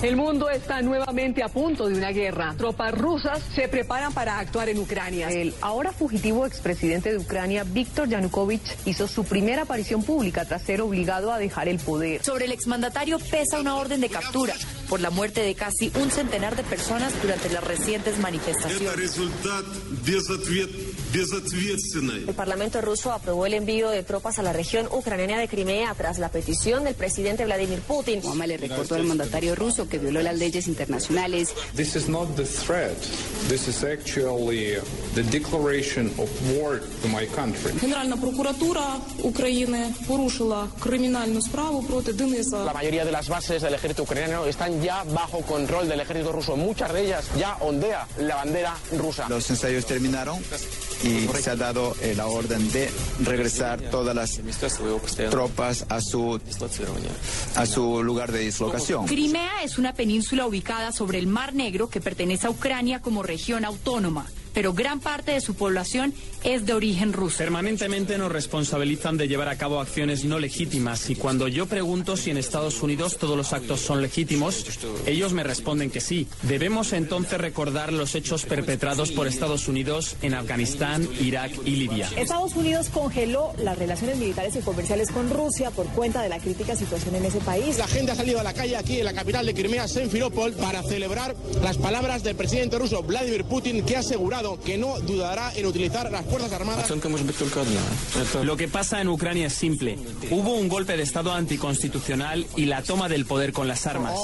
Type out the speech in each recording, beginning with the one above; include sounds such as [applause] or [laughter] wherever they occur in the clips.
El mundo está nuevamente a punto de una guerra. Tropas rusas se preparan para actuar en Ucrania. El ahora fugitivo expresidente de Ucrania, Víctor Yanukovych, hizo su primera aparición pública tras ser obligado a dejar el poder. Sobre el exmandatario pesa una orden de captura por la muerte de casi un centenar de personas durante las recientes manifestaciones. El Parlamento ruso aprobó el envío de tropas a la región ucraniana de Crimea tras la petición del presidente Vladimir Putin. Obama le recordó al mandatario ruso que violó las leyes internacionales. This is not the threat. This is actually the declaration of war to my country. Генеральна прокуратура України порушила кримінальну справу проти Дениса. La mayoría de las bases del ejército ucraniano están ya bajo control del ejército ruso. Muchas de ellas ya ondea la bandera rusa. Los ensayos terminaron y se ha dado eh, la orden de regresar todas las tropas a su, a su lugar de dislocación. Crimea es una península ubicada sobre el Mar Negro que pertenece a Ucrania como región autónoma pero gran parte de su población es de origen ruso. Permanentemente nos responsabilizan de llevar a cabo acciones no legítimas y cuando yo pregunto si en Estados Unidos todos los actos son legítimos, ellos me responden que sí. Debemos entonces recordar los hechos perpetrados por Estados Unidos en Afganistán, Irak y Libia. Estados Unidos congeló las relaciones militares y comerciales con Rusia por cuenta de la crítica situación en ese país. La gente ha salido a la calle aquí en la capital de Crimea, Simferopol, para celebrar las palabras del presidente ruso Vladimir Putin que ha asegurado que no dudará en utilizar las Fuerzas Armadas. Lo que pasa en Ucrania es simple. Hubo un golpe de Estado anticonstitucional y la toma del poder con las armas.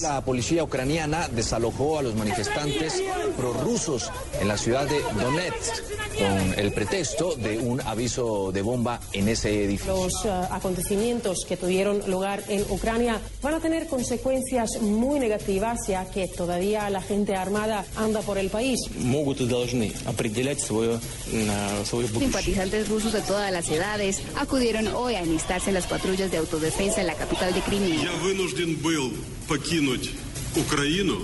La policía ucraniana desalojó a los manifestantes prorrusos en la ciudad de Donetsk con el pretexto de un aviso de bomba en ese edificio. Los uh, acontecimientos que tuvieron lugar en Ucrania van a tener consecuencias muy negativas ya que todavía la gente armada anda por el país. Simpatizantes rusos de todas las edades acudieron hoy a enlistarse en las patrullas de autodefensa en la capital de Crimea.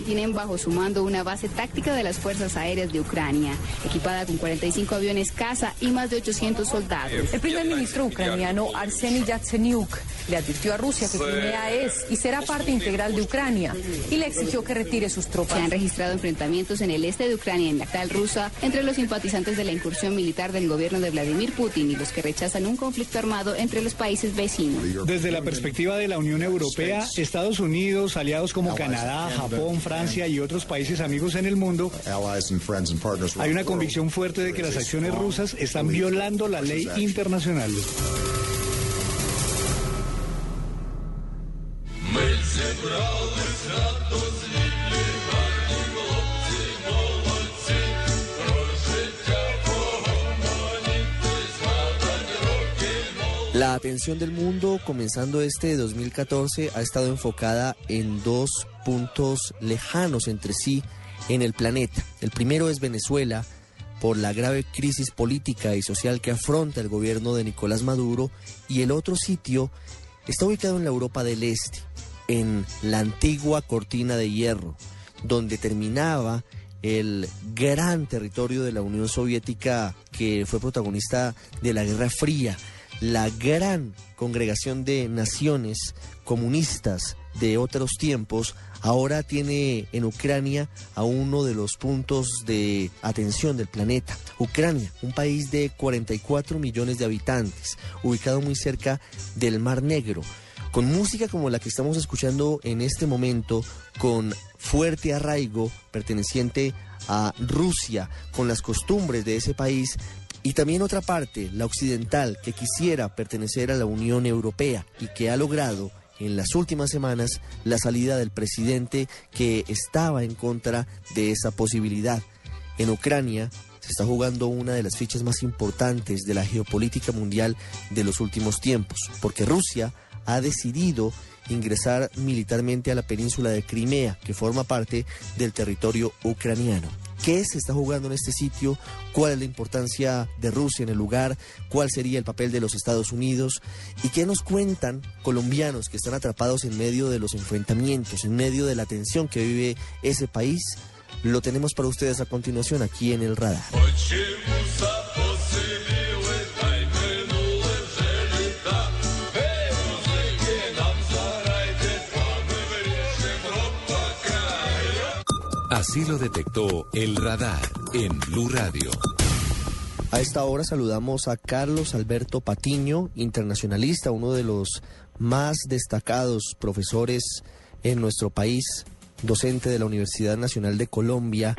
Tienen bajo su mando una base táctica de las Fuerzas Aéreas de Ucrania, equipada con 45 aviones caza y más de 800 soldados. El primer ministro ucraniano Arseny Yatsenyuk le advirtió a Rusia que Crimea es y será parte integral de Ucrania y le exigió que retire sus tropas. Se han registrado enfrentamientos en el este de Ucrania, en la capital rusa, entre los simpatizantes de la incursión militar del gobierno de Vladimir Putin y los que rechazan un conflicto armado entre los países vecinos. Desde la perspectiva de la Unión Europea, Estados Unidos, aliados como Canadá, Japón, Francia y otros países amigos en el mundo, hay una convicción fuerte de que las acciones rusas están violando la ley internacional. Atención del mundo, comenzando este 2014, ha estado enfocada en dos puntos lejanos entre sí en el planeta. El primero es Venezuela, por la grave crisis política y social que afronta el gobierno de Nicolás Maduro, y el otro sitio está ubicado en la Europa del Este, en la antigua cortina de hierro, donde terminaba el gran territorio de la Unión Soviética que fue protagonista de la Guerra Fría la gran congregación de naciones comunistas de otros tiempos ahora tiene en Ucrania a uno de los puntos de atención del planeta. Ucrania, un país de 44 millones de habitantes, ubicado muy cerca del Mar Negro, con música como la que estamos escuchando en este momento, con fuerte arraigo perteneciente a Rusia con las costumbres de ese país y también otra parte, la occidental, que quisiera pertenecer a la Unión Europea y que ha logrado en las últimas semanas la salida del presidente que estaba en contra de esa posibilidad. En Ucrania se está jugando una de las fichas más importantes de la geopolítica mundial de los últimos tiempos, porque Rusia ha decidido ingresar militarmente a la península de Crimea, que forma parte del territorio ucraniano. ¿Qué se está jugando en este sitio? ¿Cuál es la importancia de Rusia en el lugar? ¿Cuál sería el papel de los Estados Unidos? ¿Y qué nos cuentan colombianos que están atrapados en medio de los enfrentamientos, en medio de la tensión que vive ese país? Lo tenemos para ustedes a continuación aquí en el radar. Así lo detectó el radar en Blue Radio. A esta hora saludamos a Carlos Alberto Patiño, internacionalista, uno de los más destacados profesores en nuestro país, docente de la Universidad Nacional de Colombia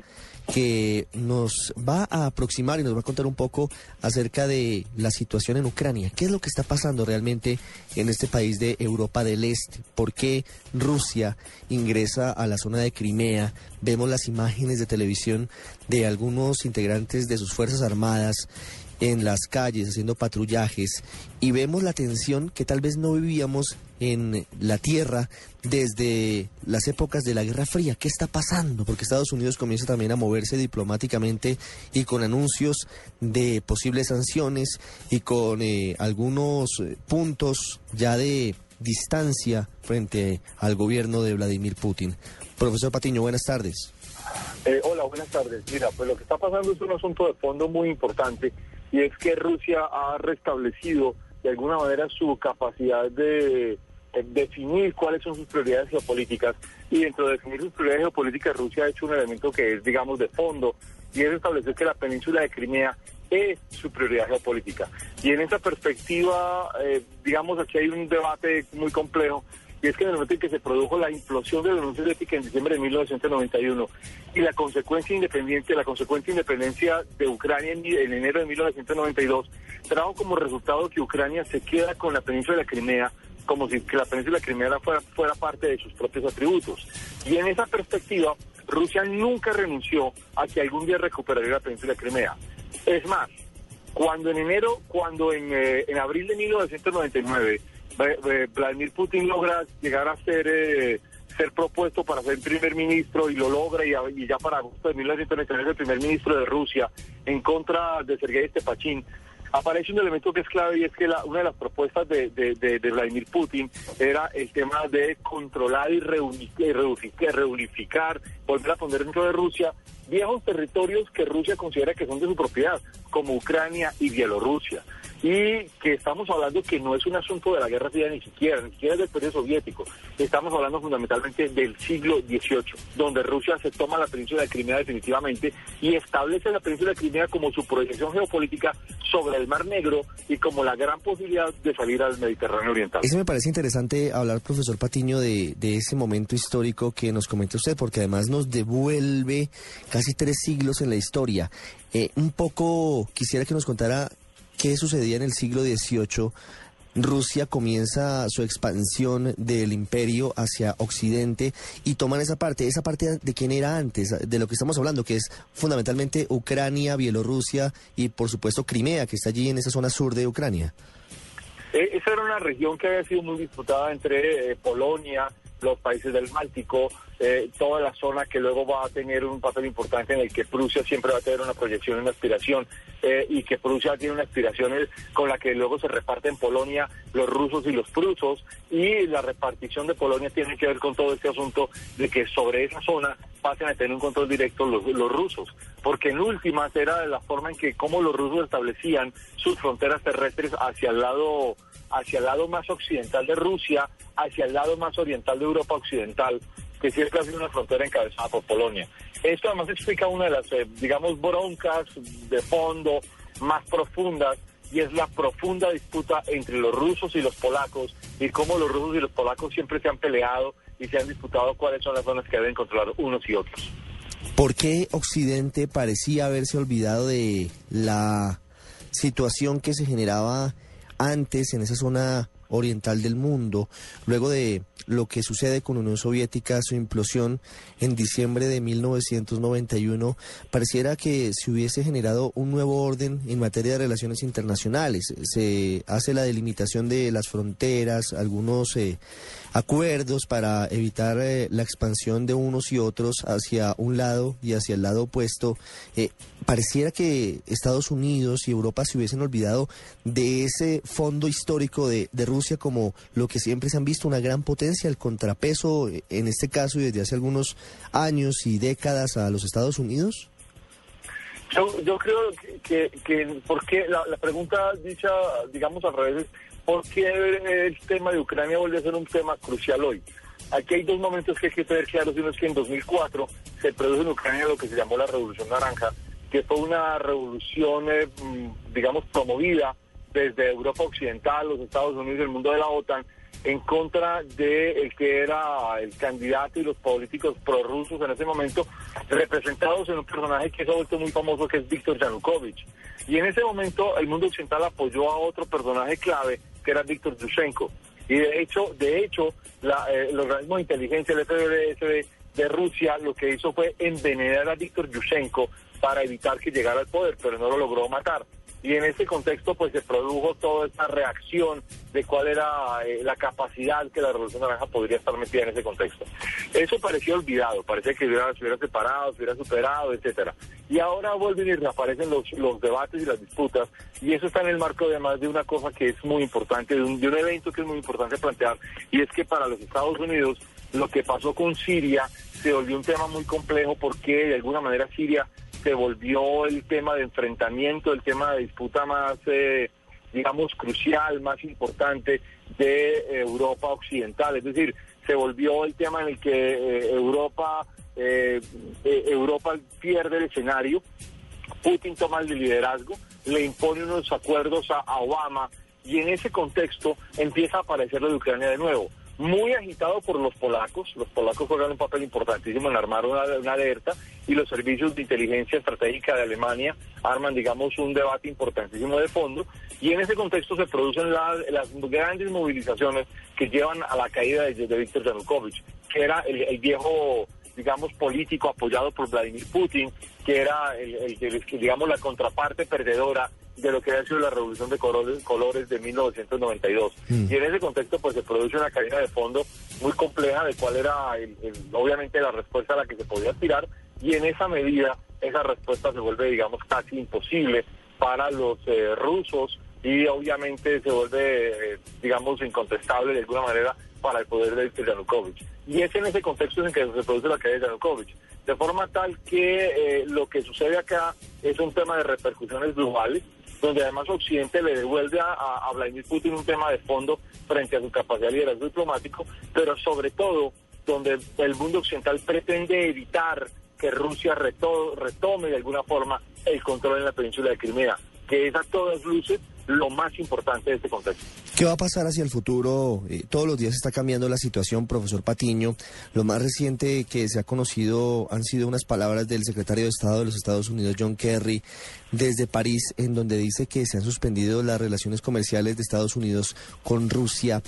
que nos va a aproximar y nos va a contar un poco acerca de la situación en Ucrania. ¿Qué es lo que está pasando realmente en este país de Europa del Este? ¿Por qué Rusia ingresa a la zona de Crimea? Vemos las imágenes de televisión de algunos integrantes de sus Fuerzas Armadas en las calles haciendo patrullajes y vemos la tensión que tal vez no vivíamos en la tierra desde las épocas de la Guerra Fría. ¿Qué está pasando? Porque Estados Unidos comienza también a moverse diplomáticamente y con anuncios de posibles sanciones y con eh, algunos eh, puntos ya de distancia frente al gobierno de Vladimir Putin. Profesor Patiño, buenas tardes. Eh, hola, buenas tardes. Mira, pues lo que está pasando es un asunto de fondo muy importante y es que Rusia ha restablecido de alguna manera su capacidad de, definir cuáles son sus prioridades geopolíticas y dentro de definir sus prioridades geopolíticas Rusia ha hecho un elemento que es digamos de fondo y es establecer que la península de Crimea es su prioridad geopolítica. Y en esa perspectiva, eh, digamos, aquí hay un debate muy complejo y es que en el momento en que se produjo la implosión de la Unión Soviética en diciembre de 1991 y la consecuencia independiente, la consecuencia independencia de Ucrania en, enero de 1992, trajo como resultado que Ucrania se queda con la península de la Crimea como si que la península de la Crimea fuera, fuera parte de sus propios atributos. Y en esa perspectiva, Rusia nunca renunció a que algún día recuperaría la península de Crimea. Es más, cuando en enero, cuando en, eh, en abril de 1999 Vladimir Putin logra llegar a ser eh, ser propuesto para ser primer ministro y lo logra y, ya para agosto de 1999 es el primer ministro de Rusia en contra de Sergei Stepachín aparece un elemento que es clave y es que una de las propuestas de, Vladimir Putin era el tema de controlar y reunificar, volver a poner dentro de Rusia viejos territorios que Rusia considera que son de su propiedad, como Ucrania y Bielorrusia y que estamos hablando que no es un asunto de la Guerra Fría ni siquiera, ni siquiera del periodo soviético, estamos hablando fundamentalmente del siglo XVIII, donde Rusia se toma la península de Crimea definitivamente y establece la península de Crimea como su proyección geopolítica sobre el Mar Negro y como la gran posibilidad de salir al Mediterráneo Oriental. Eso me parece interesante hablar, profesor Patiño, de, ese momento histórico que nos comenta usted, porque además nos devuelve casi tres siglos en la historia. Eh, un poco quisiera que nos contara ¿Qué sucedía en el siglo XVIII? Rusia comienza su expansión del imperio hacia Occidente y toman esa parte, esa parte de quién era antes, de lo que estamos hablando, que es fundamentalmente Ucrania, Bielorrusia y por supuesto Crimea, que está allí en esa zona sur de Ucrania. Eh, esa era una región que había sido muy disputada entre eh, Polonia, los países del Báltico, eh, toda la zona que luego va a tener un papel importante en el que Prusia siempre va a tener una proyección, una aspiración, eh, y que Prusia tiene una aspiración con la que luego se reparte en Polonia los rusos y los prusos, y la repartición de Polonia tiene que ver con todo este asunto de que sobre esa zona pasen a tener un control directo los, los rusos, porque en últimas era la forma en que como los rusos establecían sus fronteras terrestres hacia el lado hacia el lado más occidental de Rusia, hacia el lado más oriental de Europa occidental, que siempre ha sido una frontera encabezada por Polonia. Esto además explica una de las, eh, digamos, broncas de fondo más profundas y es la profunda disputa entre los rusos y los polacos y cómo los rusos y los polacos siempre se han peleado y se han disputado cuáles son las zonas que deben controlar unos y otros. ¿Por qué Occidente parecía haberse olvidado de la situación que se generaba antes en esa zona oriental del mundo, luego de lo que sucede con Unión Soviética, su implosión en diciembre de 1991, pareciera que se hubiese generado un nuevo orden en materia de relaciones internacionales. Se hace la delimitación de las fronteras, algunos eh, acuerdos para evitar eh, la expansión de unos y otros hacia un lado y hacia el lado opuesto. Eh, pareciera que Estados Unidos y Europa se hubiesen olvidado de ese fondo histórico de, de Rusia como lo que siempre se han visto, una gran potencia, el contrapeso, eh, en este caso y desde hace algunos años y décadas a los Estados Unidos. Yo, yo creo que, que, porque la, la pregunta dicha, digamos al revés, ¿Por qué el tema de Ucrania vuelve a ser un tema crucial hoy? Aquí hay dos momentos que hay que tener claros. Uno es que en 2004 se produjo en Ucrania lo que se llamó la Revolución Naranja, que fue una revolución, eh, mm, digamos, promovida desde Europa Occidental, los Estados Unidos el mundo de la OTAN, en contra de el que era el candidato y los políticos prorrusos en ese momento, representados en un personaje que se ha vuelto muy famoso, que es Víctor Yanukovych. Y en ese momento el mundo occidental apoyó a otro personaje clave, que era Víctor Yushchenko. Y de hecho, de hecho, la, eh, organismo de inteligencia, el de, Rusia, lo que hizo fue envenenar a Víctor Yushchenko para evitar que llegara al poder, pero no lo logró matar. Y en ese contexto, pues se produjo toda esta reacción de cuál era eh, la capacidad que la Revolución Naranja podría estar metida en ese contexto. Eso parecía olvidado, parecía que hubiera, se hubiera separado, se hubiera superado, etcétera. Y ahora vuelven y reaparecen los, los debates y las disputas, y eso está en el marco además de una cosa que es muy importante, de un, de un evento que es muy importante plantear, y es que para los Estados Unidos lo que pasó con Siria se volvió un tema muy complejo porque de alguna manera Siria se volvió el tema de enfrentamiento, el tema de disputa más, eh, digamos, crucial, más importante de Europa Occidental. Es decir, se volvió el tema en el que eh, Europa, eh, Europa pierde el escenario, Putin toma el liderazgo, le impone unos acuerdos a, a Obama y en ese contexto empieza a aparecer lo de Ucrania de nuevo muy agitado por los polacos. Los polacos juegan un papel importantísimo en armar una, alerta y los servicios de inteligencia estratégica de Alemania arman, digamos, un debate importantísimo de fondo. Y en ese contexto se producen las grandes movilizaciones que llevan a la caída de, Víctor Yanukovych, que era el, viejo digamos, político apoyado por Vladimir Putin, que era, el, digamos, la contraparte perdedora de lo que ha sido la revolución de colores, de 1992. Mm. Y en ese contexto pues se produce una cadena de fondo muy compleja de cuál era obviamente la respuesta a la que se podía aspirar y en esa medida esa respuesta se vuelve digamos casi imposible para los eh, rusos y obviamente se vuelve eh, digamos incontestable de alguna manera para el poder de Yanukovych. Y es en ese contexto en que se produce la caída de Yanukovych. De forma tal que eh, lo que sucede acá es un tema de repercusiones globales donde además Occidente le devuelve a, Vladimir Putin un tema de fondo frente a su capacidad de liderazgo diplomático, pero sobre todo donde el mundo occidental pretende evitar que Rusia retome de alguna forma el control en la península de Crimea, que es a todas luces lo más importante de este contexto. ¿Qué va a pasar hacia el futuro? Eh, todos los días está cambiando la situación, profesor Patiño. Lo más reciente que se ha conocido han sido unas palabras del secretario de Estado de los Estados Unidos, John Kerry, desde París, en donde dice que se han suspendido las relaciones comerciales de Estados Unidos con Rusia.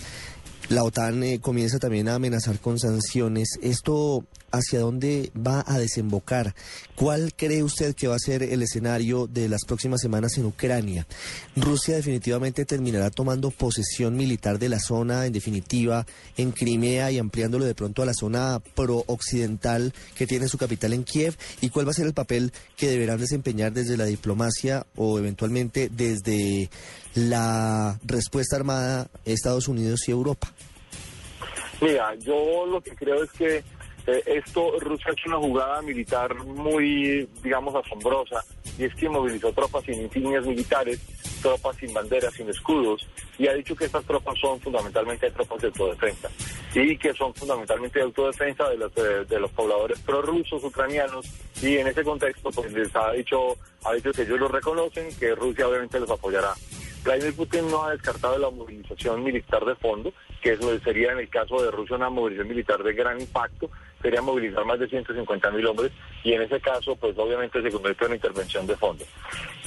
La OTAN eh, comienza también a amenazar con sanciones. ¿Esto hacia dónde va a desembocar? ¿Cuál cree usted que va a ser el escenario de las próximas semanas en Ucrania? ¿Rusia definitivamente terminará tomando posesión militar de la zona, en definitiva, en Crimea y ampliándolo de pronto a la zona pro-occidental que tiene su capital en Kiev? ¿Y cuál va a ser el papel que deberán desempeñar desde la diplomacia o eventualmente desde la respuesta armada Estados Unidos y Europa? Mira, yo lo que creo es que eh, esto, Rusia ha hecho una jugada militar muy, digamos, asombrosa, y es que movilizó tropas sin insignias militares, tropas sin banderas, sin escudos, y ha dicho que estas tropas son fundamentalmente tropas de autodefensa, y que son fundamentalmente de autodefensa de los, eh, de los pobladores prorrusos ucranianos, y en ese contexto, pues les ha dicho, ha dicho que ellos lo reconocen, que Rusia obviamente los apoyará. Vladimir Putin no ha descartado la movilización militar de fondo, que eso sería en el caso de Rusia una movilización militar de gran impacto, sería movilizar más de 150 mil hombres y en ese caso pues obviamente se convierte en una intervención de fondo.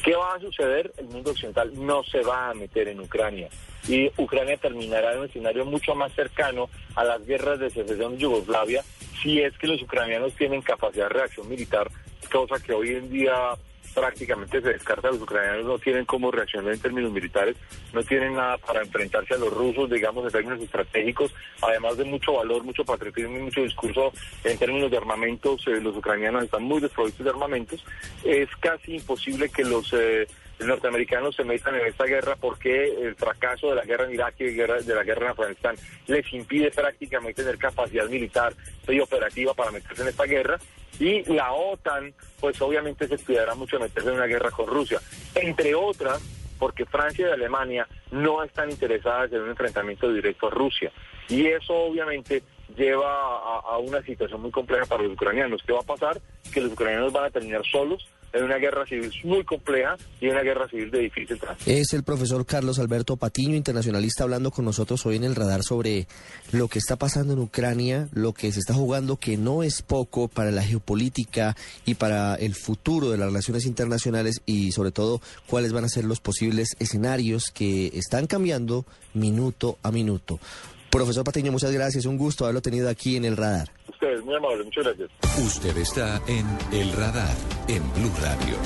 ¿Qué va a suceder? El mundo occidental no se va a meter en Ucrania y Ucrania terminará en un escenario mucho más cercano a las guerras de secesión de Yugoslavia si es que los ucranianos tienen capacidad de reacción militar, cosa que hoy en día prácticamente se descarta, los ucranianos no tienen cómo reaccionar en términos militares, no tienen nada para enfrentarse a los rusos, digamos, en términos estratégicos, además de mucho valor, mucho patriotismo y mucho discurso en términos de armamentos, eh, los ucranianos están muy desprovistos de armamentos, es casi imposible que los... Eh, norteamericanos se metan en esta guerra porque el fracaso de la guerra en Irak y de la guerra en Afganistán les impide prácticamente tener capacidad militar y operativa para meterse en esta guerra y la OTAN, pues obviamente se cuidará mucho de meterse en una guerra con Rusia, entre otras porque Francia y Alemania no están interesadas en un enfrentamiento directo a Rusia. Y eso obviamente lleva a una situación muy compleja para los ucranianos. ¿Qué va a pasar? Que los ucranianos van a terminar solos en una guerra civil muy compleja y una guerra civil de difícil tránsito. Es el profesor Carlos Alberto Patiño, internacionalista, hablando con nosotros hoy en el radar sobre lo que está pasando en Ucrania, lo que se está jugando, que no es poco para la geopolítica y para el futuro de las relaciones internacionales y sobre todo cuáles van a ser los posibles escenarios que están cambiando minuto a minuto. Profesor Patiño, muchas gracias. Un gusto haberlo tenido aquí en el radar. Ustedes, muy amable. Muchas gracias. Usted está en El Radar, en Blue Radio.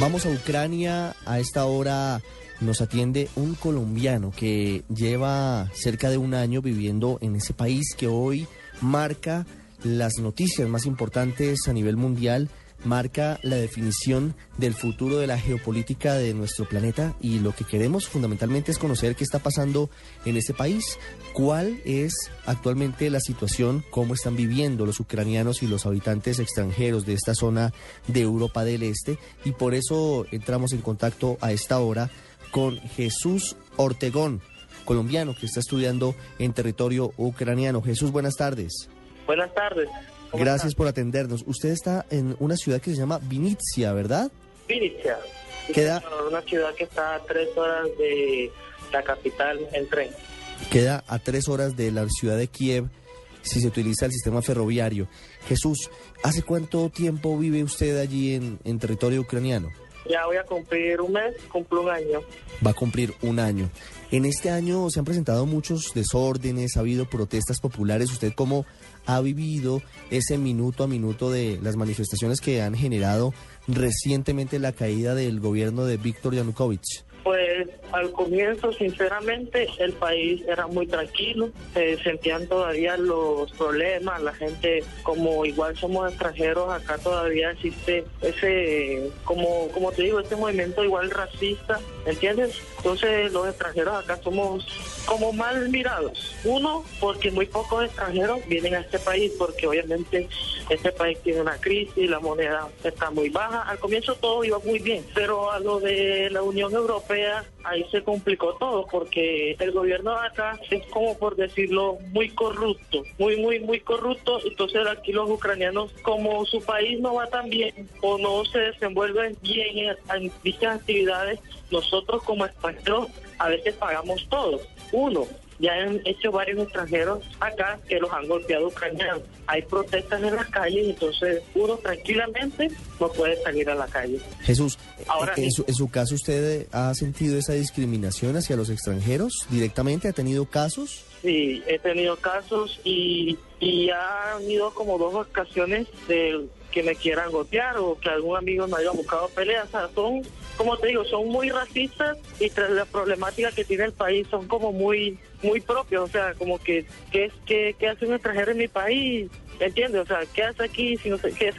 Vamos a Ucrania. A esta hora nos atiende un colombiano que lleva cerca de un año viviendo en ese país que hoy marca las noticias más importantes a nivel mundial marca la definición del futuro de la geopolítica de nuestro planeta y lo que queremos fundamentalmente es conocer qué está pasando en este país, cuál es actualmente la situación, cómo están viviendo los ucranianos y los habitantes extranjeros de esta zona de Europa del Este y por eso entramos en contacto a esta hora con Jesús Ortegón, colombiano que está estudiando en territorio ucraniano. Jesús, buenas tardes. Buenas tardes. Gracias por atendernos. Usted está en una ciudad que se llama Vinicia, ¿verdad? Vinicia. Queda una ciudad que está a tres horas de la capital en tren. Queda a tres horas de la ciudad de Kiev si se utiliza el sistema ferroviario. Jesús, ¿hace cuánto tiempo vive usted allí en, en territorio ucraniano? Ya voy a cumplir un mes, cumplo un año. Va a cumplir un año. En este año se han presentado muchos desórdenes, ha habido protestas populares. ¿Usted cómo ha vivido ese minuto a minuto de las manifestaciones que han generado recientemente la caída del gobierno de Víctor Yanukovych? Pues al comienzo, sinceramente, el país era muy tranquilo, se sentían todavía los problemas, la gente, como igual somos extranjeros, acá todavía existe ese, como, como te digo, este movimiento igual racista, ¿entiendes? Entonces los extranjeros acá somos como mal mirados. Uno, porque muy pocos extranjeros vienen a este país, porque obviamente este país tiene una crisis, la moneda está muy baja. Al comienzo todo iba muy bien, pero a lo de la Unión Europea, ahí se complicó todo, porque el gobierno de acá es como por decirlo, muy corrupto, muy, muy, muy corrupto. Entonces aquí los ucranianos, como su país no va tan bien o no se desenvuelven bien en, dichas actividades, nosotros como extranjeros a veces pagamos todo. Uno, ya han hecho varios extranjeros acá que los han golpeado ucranianos. Hay protestas en las calles, entonces uno tranquilamente no puede salir a la calle. Jesús, Ahora, en, su, en su caso usted ha sentido esa discriminación hacia los extranjeros directamente, ¿ha tenido casos? Sí, he tenido casos y, y ha habido como dos ocasiones de que me quieran golpear o que algún amigo me haya buscado peleas. O sea, son, como te digo, son muy racistas y tras la problemática que tiene el país son como muy muy propios. O sea, como que, ¿qué, es, qué hace un extranjero en mi país? ¿Entiendes? O sea, ¿qué hace aquí si no sé qué?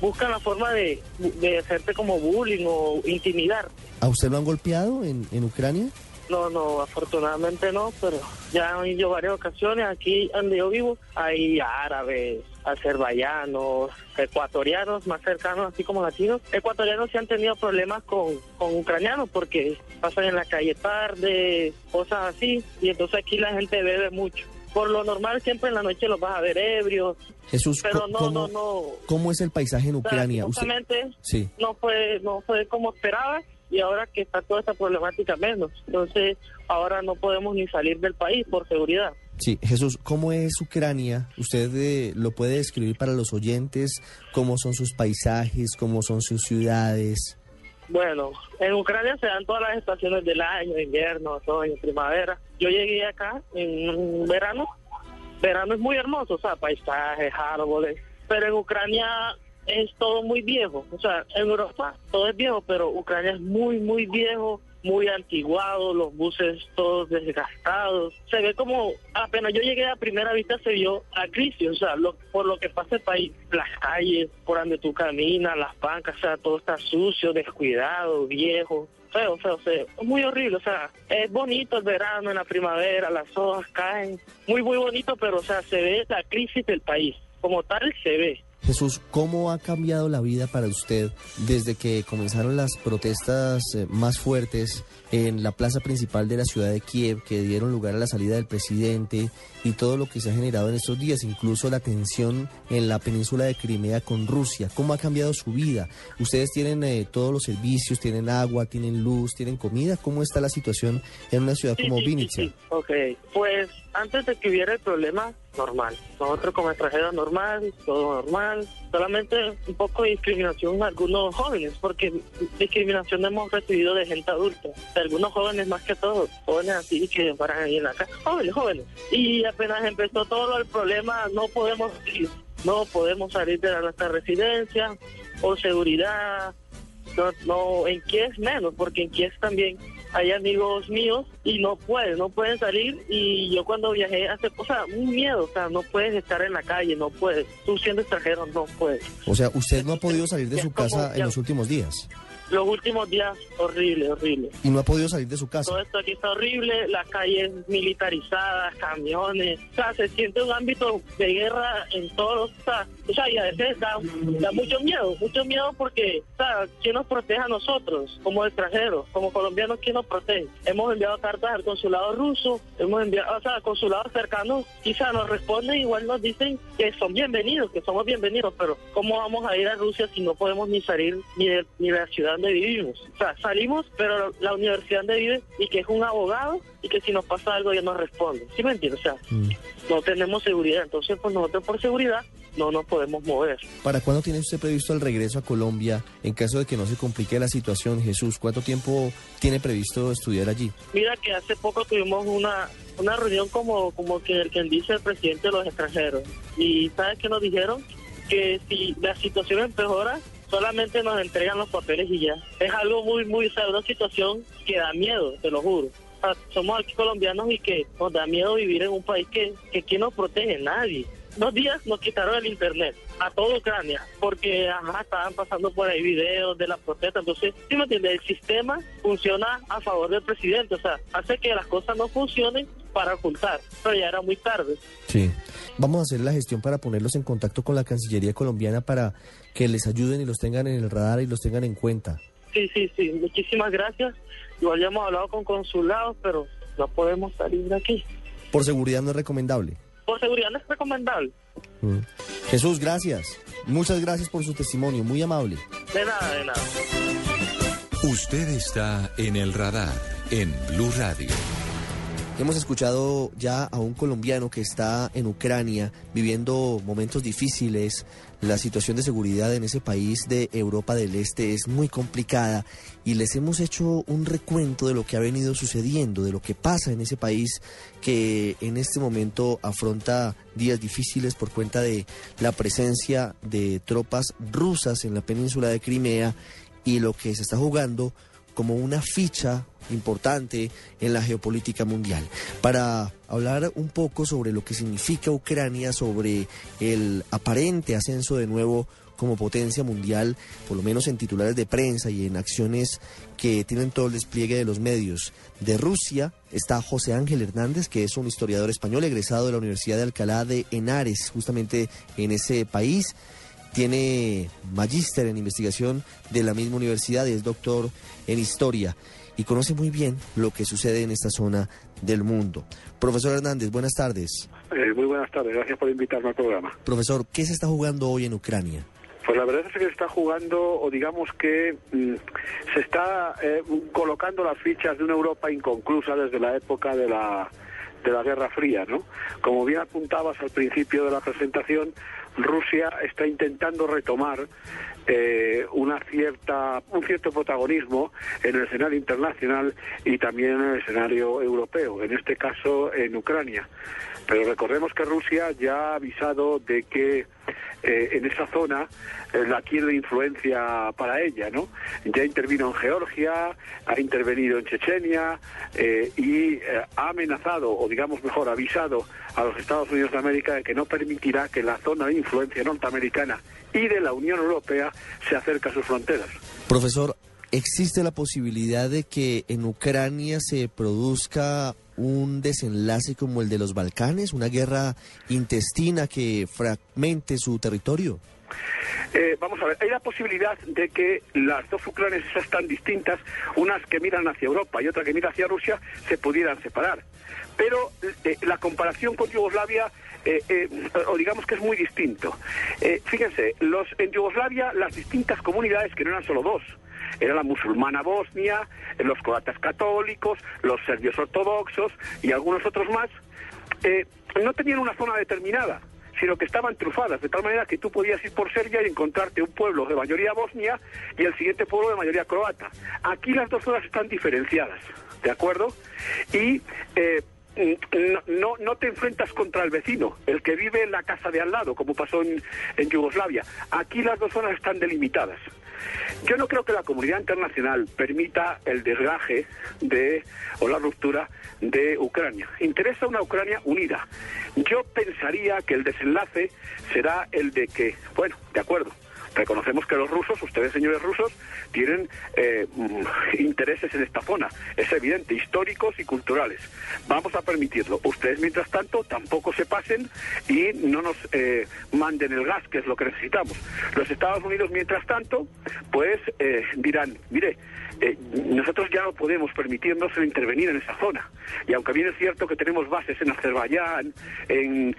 Buscan la forma de, de hacerte como bullying o intimidar. ¿A usted lo han golpeado en, en Ucrania? No, no, afortunadamente no, pero ya han ido varias ocasiones. Aquí donde yo vivo hay árabes, azerbaiyanos, ecuatorianos más cercanos, así como latinos. Ecuatorianos sí han tenido problemas con, con ucranianos porque pasan en la calle tarde, cosas así, y entonces aquí la gente bebe mucho. por lo normal siempre en la noche los vas a ver ebrios. Jesús, pero no, ¿cómo, no, no. ¿cómo es el paisaje en O sea, Ucrania? Usted- justamente Sí. no fue no fue como esperaba y ahora que está toda esta problemática menos. Entonces, ahora no podemos ni salir del país por seguridad. Sí, Jesús, ¿cómo es Ucrania? ¿Usted eh, lo puede describir para los oyentes? ¿Cómo son sus paisajes? ¿Cómo son sus ciudades? Bueno, en Ucrania se dan todas las estaciones del año, invierno, otoño, primavera. Yo llegué acá en verano. Verano es muy hermoso, o sea, paisajes, árboles. Pero en Ucrania es todo muy viejo. O sea, en Europa todo es viejo, pero Ucrania es muy, muy viejo, muy antiguado, los buses todos desgastados. Se ve como, apenas yo llegué a primera vista se vio a crisis, o sea, lo- por lo que pasa el país, las calles, por donde tú caminas, las bancas, o sea, todo está sucio, descuidado, viejo. Feo, feo, feo. Muy horrible, o sea, es bonito el verano, en la primavera, las hojas caen. Muy, muy bonito, pero, o sea, se ve la crisis del país. Como tal, se ve. Jesús, ¿cómo ha cambiado la vida para usted desde que comenzaron las protestas eh, más fuertes en la plaza principal de la ciudad de Kiev, que dieron lugar a la salida del presidente y todo lo que se ha generado en estos días, incluso la tensión en la península de Crimea con Rusia? ¿Cómo ha cambiado su vida? Ustedes tienen eh, todos los servicios, tienen agua, tienen luz, tienen comida. ¿Cómo está la situación en una ciudad como Vinnytsia? Ok, pues antes de que hubiera el problema, normal. Nosotros como extranjeros normal, todo normal. Solamente un poco de discriminación a algunos jóvenes, porque discriminación hemos recibido de gente adulta, de algunos jóvenes más que todos, jóvenes así que paran ahí en la casa, jóvenes, jóvenes. Y apenas empezó todo el problema, no podemos no podemos salir de nuestra residencia, por seguridad, no, no, en Kiev menos, porque en Kiev también hay amigos míos y no pueden, no pueden salir. Y yo cuando viajé hace, o sea, un miedo, o sea, no puedes estar en la calle, no puedes, tú siendo extranjero no puedes. O sea, usted no ha podido salir de Ya, su como casa en los últimos días Los últimos días, horrible, horrible. y no ha podido salir de su casa. Todo esto aquí está horrible, las calles militarizadas, camiones, o sea, se siente un ámbito de guerra en todos o sea, o sea, y a veces da, da mucho miedo, mucho miedo porque, o sea, ¿quién nos protege a nosotros como extranjeros, como colombianos, quién nos protege? Hemos enviado cartas al consulado ruso, hemos enviado, o sea, consulados cercanos, quizá nos responden, igual nos dicen que son bienvenidos, que somos bienvenidos, pero ¿cómo vamos a ir a Rusia si no podemos ni salir ni de, ni de la ciudad donde vivimos? O sea, salimos, pero la universidad donde vive y que es un abogado y que si nos pasa algo ya nos responde. ¿Sí me entiendes? O sea, no tenemos seguridad, entonces pues nosotros por seguridad no nos podemos mover. ¿Para cuándo tiene usted previsto el regreso a Colombia en caso de que no se complique la situación? Jesús, ¿cuánto tiempo tiene previsto estudiar allí? Mira que hace poco tuvimos una una reunión como como que el que dice el presidente de los extranjeros y sabes qué nos dijeron que si la situación empeora solamente nos entregan los papeles y ya es algo muy muy o una situación que da miedo te lo juro O sea, somos aquí colombianos y que nos da miedo vivir en un país que que quién nos protege nadie Dos días nos quitaron el internet a toda Ucrania porque ajá, estaban pasando por ahí videos de la protesta. Entonces, ¿sí me entiendes? El sistema funciona a favor del presidente. O sea, hace que las cosas no funcionen para ocultar. Pero ya era muy tarde. Sí. Vamos a hacer la gestión para ponerlos en contacto con la Cancillería colombiana para que les ayuden y los tengan en el radar y los tengan en cuenta. Sí, sí, sí. Muchísimas gracias. Igual ya hemos hablado con consulados, pero no podemos salir de aquí. Por seguridad no es recomendable. Por seguridad no es recomendable. Mm. Jesús, gracias. Muchas gracias por su testimonio, muy amable. De nada, de nada. Usted está en el radar en Blue Radio. Hemos escuchado ya a un colombiano que está en Ucrania viviendo momentos difíciles. La situación de seguridad en ese país de Europa del Este es muy complicada y les hemos hecho un recuento de lo que ha venido sucediendo, de lo que pasa en ese país que en este momento afronta días difíciles por cuenta de la presencia de tropas rusas en la península de Crimea y lo que se está jugando como una ficha importante en la geopolítica mundial. Para hablar un poco sobre lo que significa Ucrania, sobre el aparente ascenso de nuevo como potencia mundial, por lo menos en titulares de prensa y en acciones que tienen todo el despliegue de los medios. De Rusia está José Ángel Hernández, que es un historiador español egresado de la Universidad de Alcalá de Henares, justamente en ese país tiene magíster en investigación de la misma universidad y es doctor en historia y conoce muy bien lo que sucede en esta zona del mundo. Profesor Hernández, buenas tardes. Eh, muy buenas tardes, gracias por invitarme al programa. Profesor, ¿qué se está jugando hoy en Ucrania? Pues la verdad es que se está jugando, o digamos que mm, se está eh, colocando las fichas de una Europa inconclusa desde la época de la, de la Guerra Fría, ¿no? Como bien apuntabas al principio de la presentación, Rusia está intentando retomar eh, una cierta, un cierto protagonismo en el escenario internacional y también en el escenario europeo, en este caso en Ucrania. Pero recordemos que Rusia ya ha avisado de que eh, en esa zona eh, la quiere influencia para ella, ¿no? Ya intervino en Georgia, ha intervenido en Chechenia eh, y ha amenazado, o digamos mejor, avisado a los Estados Unidos de América de que no permitirá que la zona de influencia norteamericana y de la Unión Europea se acerque a sus fronteras. Profesor, ¿existe la posibilidad de que en Ucrania se produzca un desenlace como el de los Balcanes, una guerra intestina que fragmente su territorio? Eh, vamos a ver, hay la posibilidad de que las dos Ucranias esas tan distintas, unas que miran hacia Europa y otra que mira hacia Rusia, se pudieran separar. Pero eh, la comparación con Yugoslavia eh, o digamos que es muy distinto. fíjense, los, en Yugoslavia las distintas comunidades, que no eran solo dos, era la musulmana bosnia, los croatas católicos, los serbios ortodoxos y algunos otros más, eh, no tenían una zona determinada sino que estaban trufadas, de tal manera que tú podías ir por Serbia y encontrarte un pueblo de mayoría bosnia y el siguiente pueblo de mayoría croata. Aquí las dos zonas están diferenciadas, ¿de acuerdo? Y eh, no, no te enfrentas contra el vecino, el que vive en la casa de al lado, como pasó en, en Yugoslavia. Aquí las dos zonas están delimitadas. Yo no creo que la comunidad internacional permita el desgaje de o la ruptura de Ucrania. Interesa una Ucrania unida. Yo pensaría que el desenlace será el de que, bueno, de acuerdo, Reconocemos que los rusos, ustedes señores rusos, tienen eh, mm, intereses en esta zona, es evidente, históricos y culturales. Vamos a permitirlo. Ustedes, mientras tanto, tampoco se pasen y no nos eh, manden el gas, que es lo que necesitamos. Los Estados Unidos, mientras tanto, pues eh, dirán, mire, eh, nosotros ya no podemos permitirnos intervenir en esa zona. Y aunque bien es cierto que tenemos bases en Azerbaiyán, en,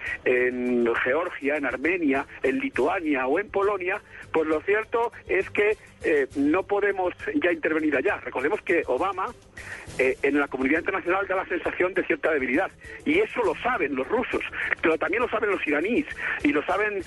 Georgia, en Armenia, en Lituania o en Polonia, pues lo cierto es que eh, no podemos ya intervenir allá. Recordemos que Obama eh, en la comunidad internacional da la sensación de cierta debilidad. Y eso lo saben los rusos, pero también lo saben los iraníes y lo saben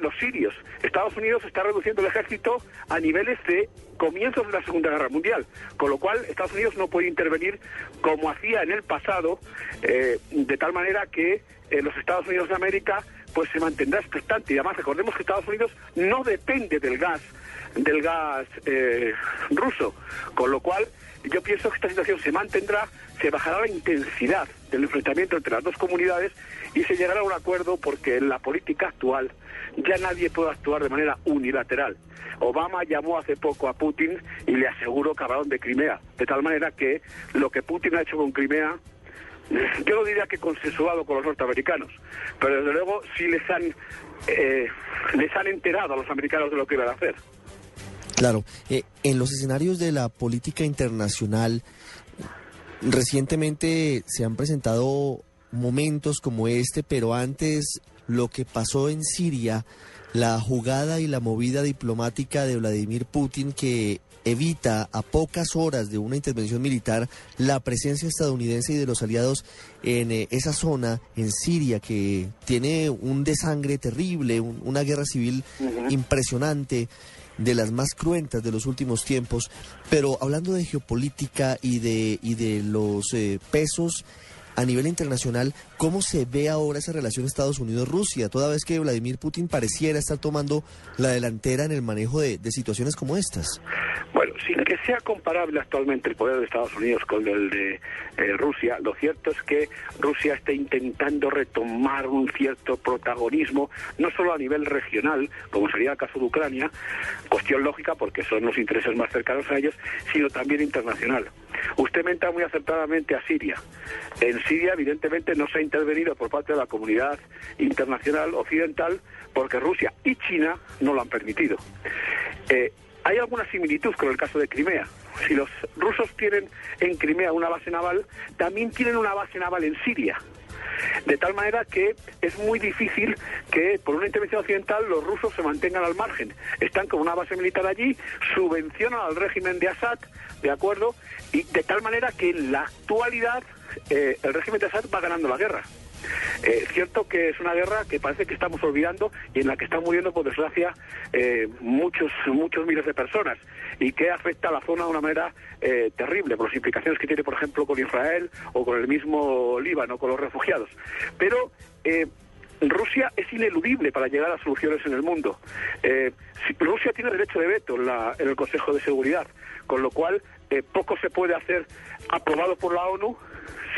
los sirios. Estados Unidos está reduciendo el ejército a niveles de comienzos de la Segunda Guerra Mundial, con lo cual Estados Unidos no puede intervenir como hacía en el pasado, eh, de tal manera que eh, los Estados Unidos de América pues se mantendrá expectante. Y además recordemos que Estados Unidos no depende del gas del gas eh, ruso, con lo cual yo pienso que esta situación se mantendrá, se bajará la intensidad del enfrentamiento entre las dos comunidades y se llegará a un acuerdo porque en la política actual ya nadie puede actuar de manera unilateral. Obama llamó hace poco a Putin y le aseguró que hablaron de Crimea, de tal manera que lo que Putin ha hecho con Crimea [laughs] yo no diría que consensuado con los norteamericanos, pero desde luego sí les han, eh, les han enterado a los americanos de lo que iban a hacer. Claro, eh, en los escenarios de la política internacional, recientemente se han presentado momentos como este, pero antes lo que pasó en Siria, la jugada y la movida diplomática de Vladimir Putin que evita a pocas horas de una intervención militar la presencia estadounidense y de los aliados en eh, esa zona, en Siria, que tiene un desangre terrible, una guerra civil impresionante de las más cruentas de los últimos tiempos, pero hablando de geopolítica y de, y de los eh, pesos a nivel internacional, ¿cómo se ve ahora esa relación Estados Unidos-Rusia, toda vez que Vladimir Putin pareciera estar tomando la delantera en el manejo de, situaciones como estas? Bueno, sin que sea comparable actualmente el poder de Estados Unidos con el de eh, Rusia, lo cierto es que Rusia está intentando retomar un cierto protagonismo, no solo a nivel regional, como sería el caso de Ucrania, cuestión lógica porque son los intereses más cercanos a ellos, sino también internacional. Usted menta muy acertadamente a Siria. En Siria, evidentemente, no se ha intervenido por parte de la comunidad internacional occidental porque Rusia y China no lo han permitido. Eh, hay alguna similitud con el caso de Crimea. Si los rusos tienen en Crimea una base naval, también tienen una base naval en Siria. De tal manera que es muy difícil que por una intervención occidental los rusos se mantengan al margen. Están con una base militar allí, subvencionan al régimen de Assad, ¿de acuerdo? Y de tal manera que en la actualidad eh, el régimen de Assad va ganando la guerra. Eh, cierto que es una guerra que parece que estamos olvidando y en la que están muriendo, por desgracia, eh, muchos, muchos miles de personas y que afecta a la zona de una manera eh, terrible por las implicaciones que tiene, por ejemplo, con Israel o con el mismo Líbano, con los refugiados. Pero Rusia es ineludible para llegar a soluciones en el mundo. Rusia tiene derecho de veto en, el Consejo de Seguridad, con lo cual poco se puede hacer aprobado por la ONU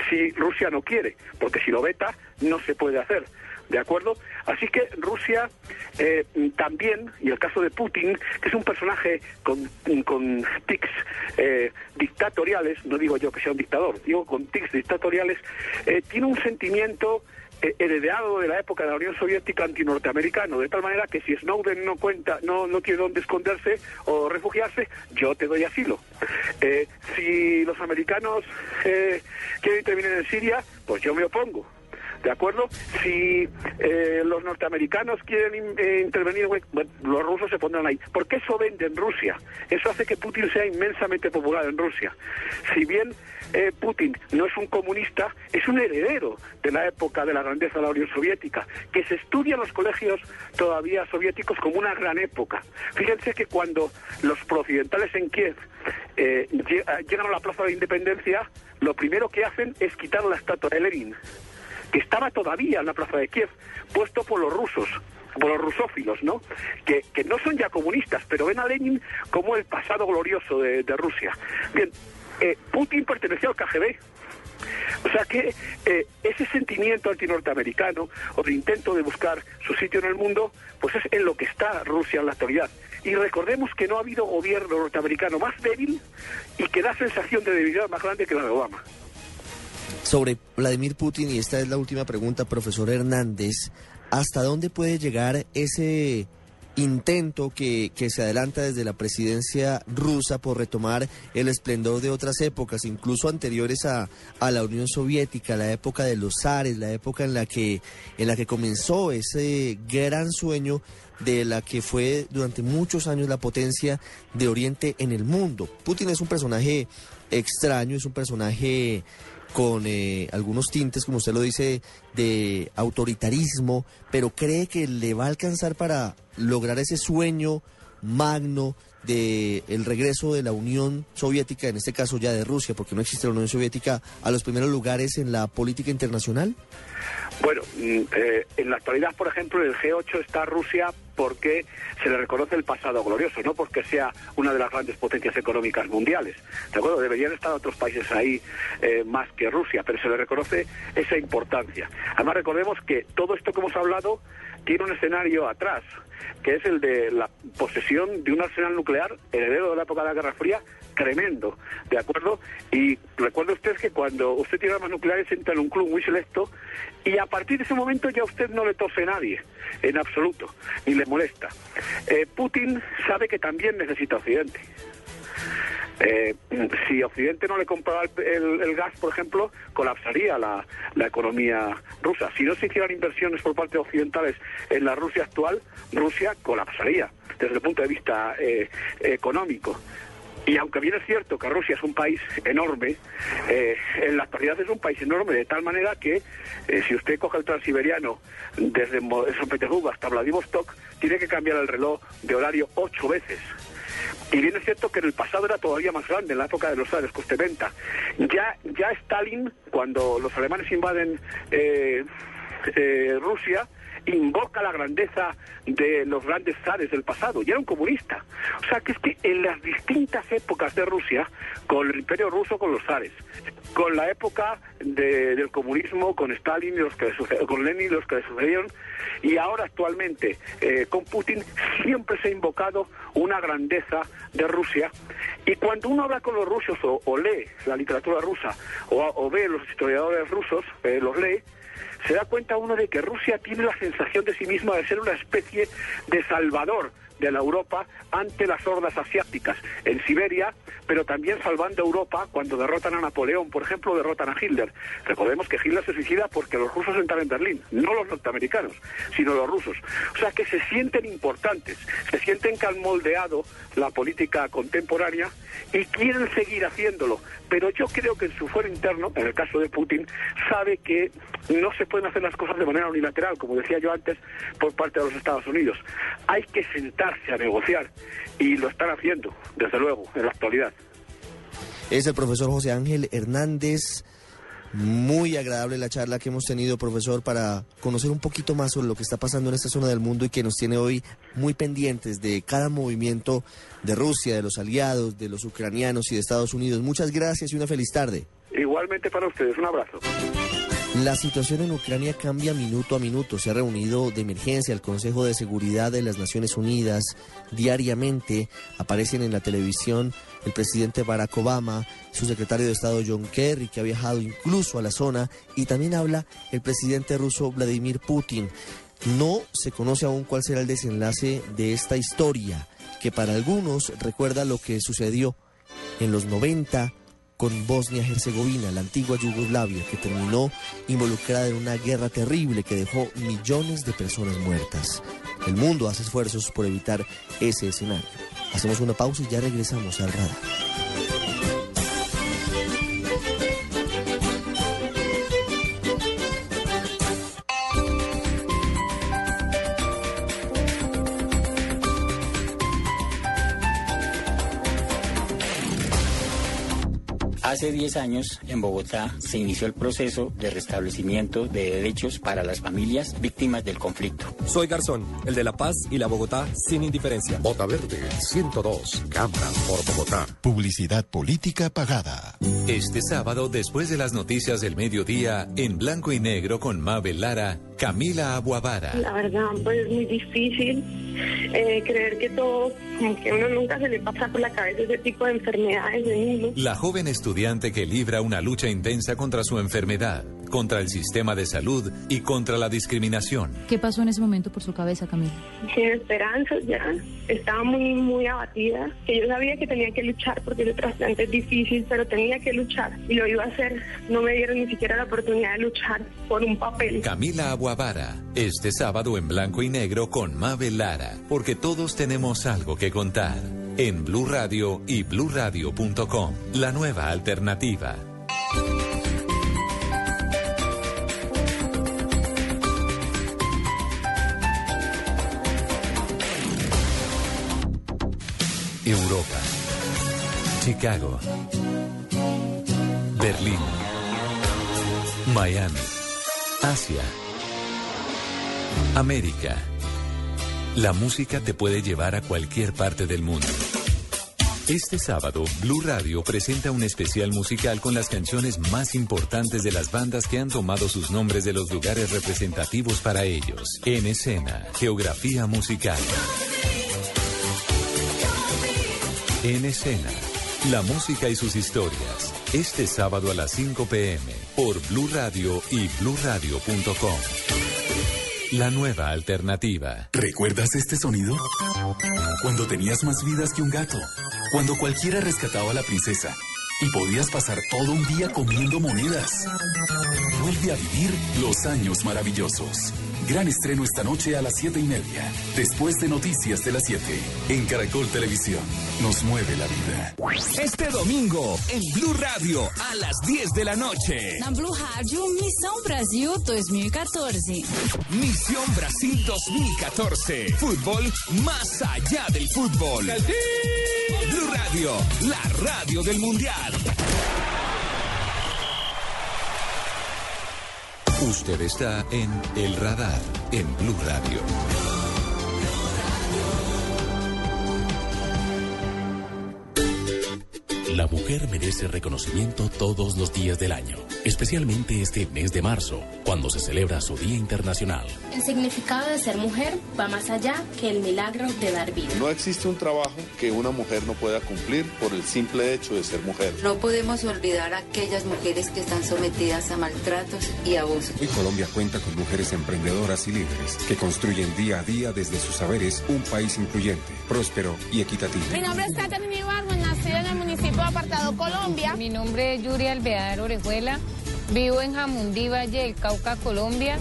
si Rusia no quiere, porque si lo veta no se puede hacer. ¿De acuerdo? Así que Rusia eh, también, y el caso de Putin, que es un personaje con, con tics eh, dictatoriales, no digo yo que sea un dictador, digo con tics dictatoriales, eh, tiene un sentimiento eh, heredado de la época de la Unión Soviética antinorteamericano, de tal manera que si Snowden no cuenta, no, no tiene dónde esconderse o refugiarse, yo te doy asilo. Eh, si los americanos eh, quieren intervenir en Siria, pues yo me opongo. ¿De acuerdo? Si eh, los norteamericanos quieren eh, intervenir, los rusos se pondrán ahí. Porque eso vende en Rusia. Eso hace que Putin sea inmensamente popular en Rusia. Si bien eh, Putin no es un comunista, es un heredero de la época de la grandeza de la Unión Soviética, que se estudia en los colegios todavía soviéticos como una gran época. Fíjense que cuando los prooccidentales en Kiev llegan a la Plaza de Independencia, lo primero que hacen es quitar la estatua de Lenin que estaba todavía en la plaza de Kiev, puesto por los rusos, por los rusófilos, ¿no? Que, no son ya comunistas, pero ven a Lenin como el pasado glorioso de, Rusia. Bien, eh, Putin perteneció al KGB. O sea que eh, ese sentimiento antinorteamericano o de intento de buscar su sitio en el mundo, pues es en lo que está Rusia en la actualidad. Y recordemos que no ha habido gobierno norteamericano más débil y que da sensación de debilidad más grande que la de Obama. Sobre Vladimir Putin, y esta es la última pregunta, profesor Hernández, ¿hasta dónde puede llegar ese intento que, que, se adelanta desde la presidencia rusa por retomar el esplendor de otras épocas, incluso anteriores a, a, la Unión Soviética, la época de los zares, la época en la que, en la que comenzó ese gran sueño de la que fue durante muchos años la potencia de Oriente en el mundo. Putin es un personaje extraño, es un personaje con eh, algunos tintes, como usted lo dice, de autoritarismo, pero cree que le va a alcanzar para lograr ese sueño magno de el regreso de la Unión Soviética, en este caso ya de Rusia, porque no existe la Unión Soviética, a los primeros lugares en la política internacional? Bueno, mm, eh, en la actualidad, por ejemplo, en el G8 está Rusia porque se le reconoce el pasado glorioso, no porque sea una de las grandes potencias económicas mundiales. ¿De acuerdo? Deberían estar otros países ahí eh, más que Rusia, pero se le reconoce esa importancia. Además, recordemos que todo esto que hemos hablado tiene un escenario atrás, que es el de la posesión de un arsenal nuclear heredero de la época de la Guerra Fría tremendo, ¿de acuerdo? Y recuerde usted que cuando usted tiene armas nucleares entra en un club muy selecto y a partir de ese momento ya usted no le tose a nadie, en absoluto, ni le molesta. Eh, Putin sabe que también necesita Occidente. Eh, si Occidente no le comprara el, gas, por ejemplo, colapsaría la, economía rusa. Si no se hicieran inversiones por parte de occidentales en la Rusia actual, Rusia colapsaría desde el punto de vista eh, económico. Y aunque bien es cierto que Rusia es un país enorme, eh, en la actualidad es un país enorme, de tal manera que eh, si usted coge el transiberiano desde San Petersburgo hasta Vladivostok, tiene que cambiar el reloj de horario ocho veces. Y bien es cierto que en el pasado era todavía más grande, en la época de los zares coste-venta. Ya, ya Stalin, cuando los alemanes invaden eh, Rusia, invoca la grandeza de los grandes zares del pasado, y era un comunista. O sea que es que en las distintas épocas de Rusia, con el imperio ruso, con los zares, con la época del comunismo, con Stalin y los que con Lenin y los que le sucedieron, y ahora actualmente eh, con Putin, siempre se ha invocado una grandeza de Rusia. Y cuando uno habla con los rusos o, lee la literatura rusa o, ve los historiadores rusos, eh, los lee, se da cuenta uno de que Rusia tiene la sensación de sí misma de ser una especie de salvador de la Europa ante las hordas asiáticas en Siberia, pero también salvando a Europa cuando derrotan a Napoleón, por ejemplo, derrotan a Hitler. Recordemos que Hitler se suicida porque los rusos entran en Berlín, no los norteamericanos, sino los rusos. O sea que se sienten importantes, se sienten que han moldeado la política contemporánea y quieren seguir haciéndolo. Pero yo creo que en su fuero interno, en el caso de Putin, sabe que no se pueden hacer las cosas de manera unilateral, como decía yo antes, por parte de los Estados Unidos. Hay que sentarse a negociar y lo están haciendo, desde luego, en la actualidad. Es el profesor José Ángel Hernández. Muy agradable la charla que hemos tenido, profesor, para conocer un poquito más sobre lo que está pasando en esta zona del mundo y que nos tiene hoy muy pendientes de cada movimiento de Rusia, de los aliados, de los ucranianos y de Estados Unidos. Muchas gracias y una feliz tarde. Igualmente para ustedes, un abrazo. La situación en Ucrania cambia minuto a minuto. Se ha reunido de emergencia el Consejo de Seguridad de las Naciones Unidas. Diariamente aparecen en la televisión el presidente Barack Obama, su secretario de Estado John Kerry, que ha viajado incluso a la zona, y también habla el presidente ruso Vladimir Putin. No se conoce aún cuál será el desenlace de esta historia, que para algunos recuerda lo que sucedió en los 90 con Bosnia-Herzegovina, la antigua Yugoslavia, que terminó involucrada en una guerra terrible que dejó millones de personas muertas. El mundo hace esfuerzos por evitar ese escenario. Hacemos una pausa y ya regresamos al radar. Hace 10 años en Bogotá se inició el proceso de restablecimiento de derechos para las familias víctimas del conflicto. Soy Garzón, el de La Paz y la Bogotá sin indiferencia. Bota Verde 102, Cámara por Bogotá. Publicidad política pagada. Este sábado, después de las noticias del mediodía, en blanco y negro con Mabel Lara, Camila Aguavara. La verdad, pues es muy difícil eh, creer que todo, que uno nunca se le pasa por la cabeza ese tipo de enfermedades de niños. La joven estudiante que libra una lucha intensa contra su enfermedad, contra el sistema de salud y contra la discriminación. ¿Qué pasó en ese momento por su cabeza, Camila? Sin esperanzas ya. Estaba muy, muy abatida. Que yo sabía que tenía que luchar porque el trasplante es difícil, pero tenía que luchar y lo iba a hacer. No me dieron ni siquiera la oportunidad de luchar por un papel. Camila Aguavara, este sábado en blanco y negro con Mabel Lara, porque todos tenemos algo que contar. En Blue Radio y bluradio.com, la nueva alternativa. Europa, Chicago, Berlín, Miami, Asia, América. La música te puede llevar a cualquier parte del mundo. Este sábado, Blue Radio presenta un especial musical con las canciones más importantes de las bandas que han tomado sus nombres de los lugares representativos para ellos. En escena, geografía musical. En escena, la música y sus historias. Este sábado a las 5 pm por Blue Radio y bluradio.com. La nueva alternativa. ¿Recuerdas este sonido? Cuando tenías más vidas que un gato. Cuando cualquiera rescataba a la princesa. Y podías pasar todo un día comiendo monedas. Vuelve a vivir los años maravillosos. Gran estreno esta noche a las siete y media. Después de Noticias de las 7. En Caracol Televisión. Nos mueve la vida. Este domingo, en Blue Radio, a las 10 de la noche. Na Blue Radio, Missão Brasil 2014. Misión Brasil 2014. Fútbol más allá del fútbol. Blue Radio, la radio del Mundial. Usted está en El Radar, en Blue Radio. La mujer merece reconocimiento todos los días del año, especialmente este mes de marzo, cuando se celebra su Día Internacional. El significado de ser mujer va más allá que el milagro de dar vida. No existe un trabajo que una mujer no pueda cumplir por el simple hecho de ser mujer. No podemos olvidar a aquellas mujeres que están sometidas a maltratos y abusos. Hoy Colombia cuenta con mujeres emprendedoras y líderes que construyen día a día desde sus saberes un país incluyente, próspero y equitativo. Mi nombre es Catherine Ibargo, nací en el Apartado, Colombia. Mi nombre es Yuri Alvear Orejuela. Vivo en Jamundí, Valle del Cauca, Colombia.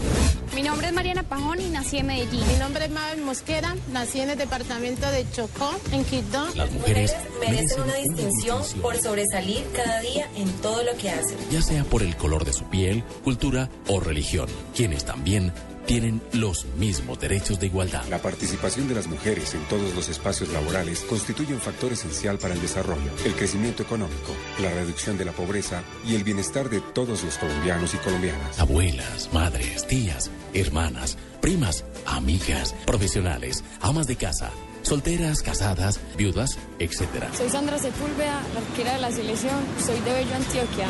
Mi nombre es Mariana Pajón y nací en Medellín. Mi nombre es Mabel Mosquera, nací en el departamento de Chocó, en Quito. Las mujeres merecen una distinción por sobresalir cada día en todo lo que hacen. Ya sea por el color de su piel, cultura o religión, quienes también tienen los mismos derechos de igualdad. La participación de las mujeres en todos los espacios laborales constituye un factor esencial para el desarrollo, el crecimiento económico, la reducción de la pobreza y el bienestar de todos los colombianos y colombianas. Abuelas, madres, tías, hermanas, primas, amigas, profesionales, amas de casa solteras, casadas, viudas, etc. Soy Sandra Sepúlveda, arquera de la selección, soy de Bello, Antioquia.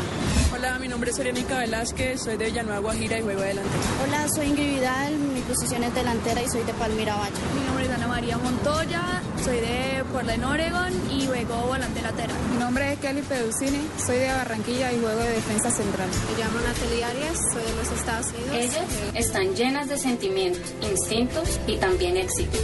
Hola, mi nombre es Orianica Velázquez, soy de Villanueva, Guajira y juego adelante. Hola, soy Ingrid Vidal, mi posición es delantera y soy de Palmira Valle. Mi nombre es Ana María Montoya, soy de Portland, Oregon y juego volante lateral. Mi nombre es Kelly Pedusini, soy de Barranquilla y juego de defensa central. Me llamo Natalie Arias, soy de los Estados Unidos. Ellas están llenas de sentimientos, instintos y también éxito.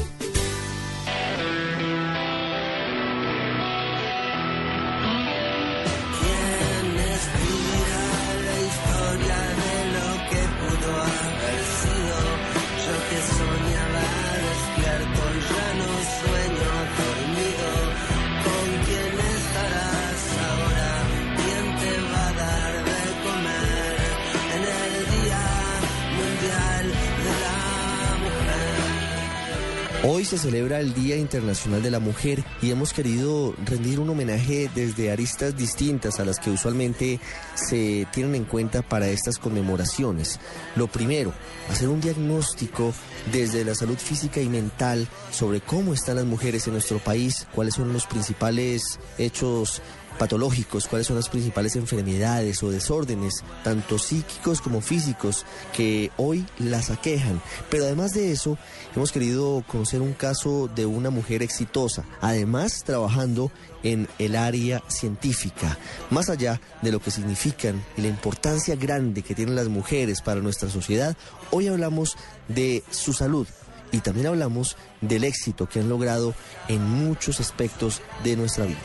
Hoy se celebra el Día Internacional de la Mujer y hemos querido rendir un homenaje desde aristas distintas a las que usualmente se tienen en cuenta para estas conmemoraciones. Lo primero, hacer un diagnóstico desde la salud física y mental sobre cómo están las mujeres en nuestro país, cuáles son los principales hechos patológicos, cuáles son las principales enfermedades o desórdenes, tanto psíquicos como físicos, que hoy las aquejan. Pero además de eso, hemos querido conocer un caso de una mujer exitosa, además trabajando en el área científica. Más allá de lo que significan y la importancia grande que tienen las mujeres para nuestra sociedad, hoy hablamos de su salud, y también hablamos del éxito que han logrado en muchos aspectos de nuestra vida.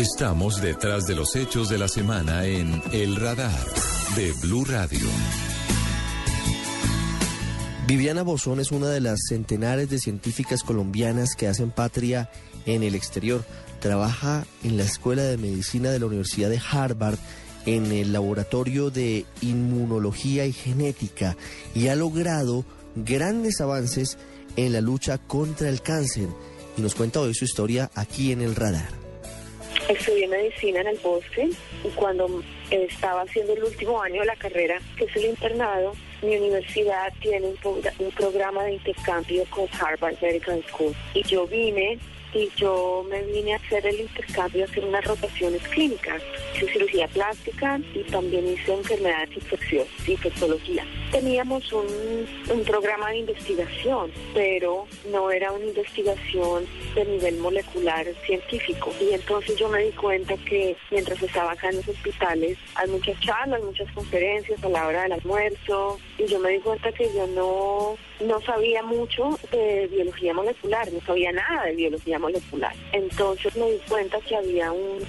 Estamos detrás de los hechos de la semana en El Radar de Blue Radio. Viviana Bozón es una de las centenares de científicas colombianas que hacen patria en el exterior. Trabaja en la Escuela de Medicina de la Universidad de Harvard en el Laboratorio de Inmunología y Genética y ha logrado grandes avances en la lucha contra el cáncer. Y nos cuenta hoy su historia aquí en el radar. Estudié medicina en el bosque y cuando estaba haciendo el último año de la carrera, que es el internado, mi universidad tiene un, un programa de intercambio con Harvard Medical School. Y yo vine y yo me vine a hacer el intercambio, a hacer unas rotaciones clínicas. Hice cirugía plástica y también hice enfermedades infecciosas, infectología. Teníamos un, un programa de investigación, pero no era una investigación de nivel molecular científico. Y entonces yo me di cuenta que mientras estaba acá en los hospitales, hay muchas charlas, muchas conferencias a la hora del almuerzo, y yo me di cuenta que yo no, no sabía mucho de biología molecular, no sabía nada de biología molecular. Entonces me di cuenta que había un,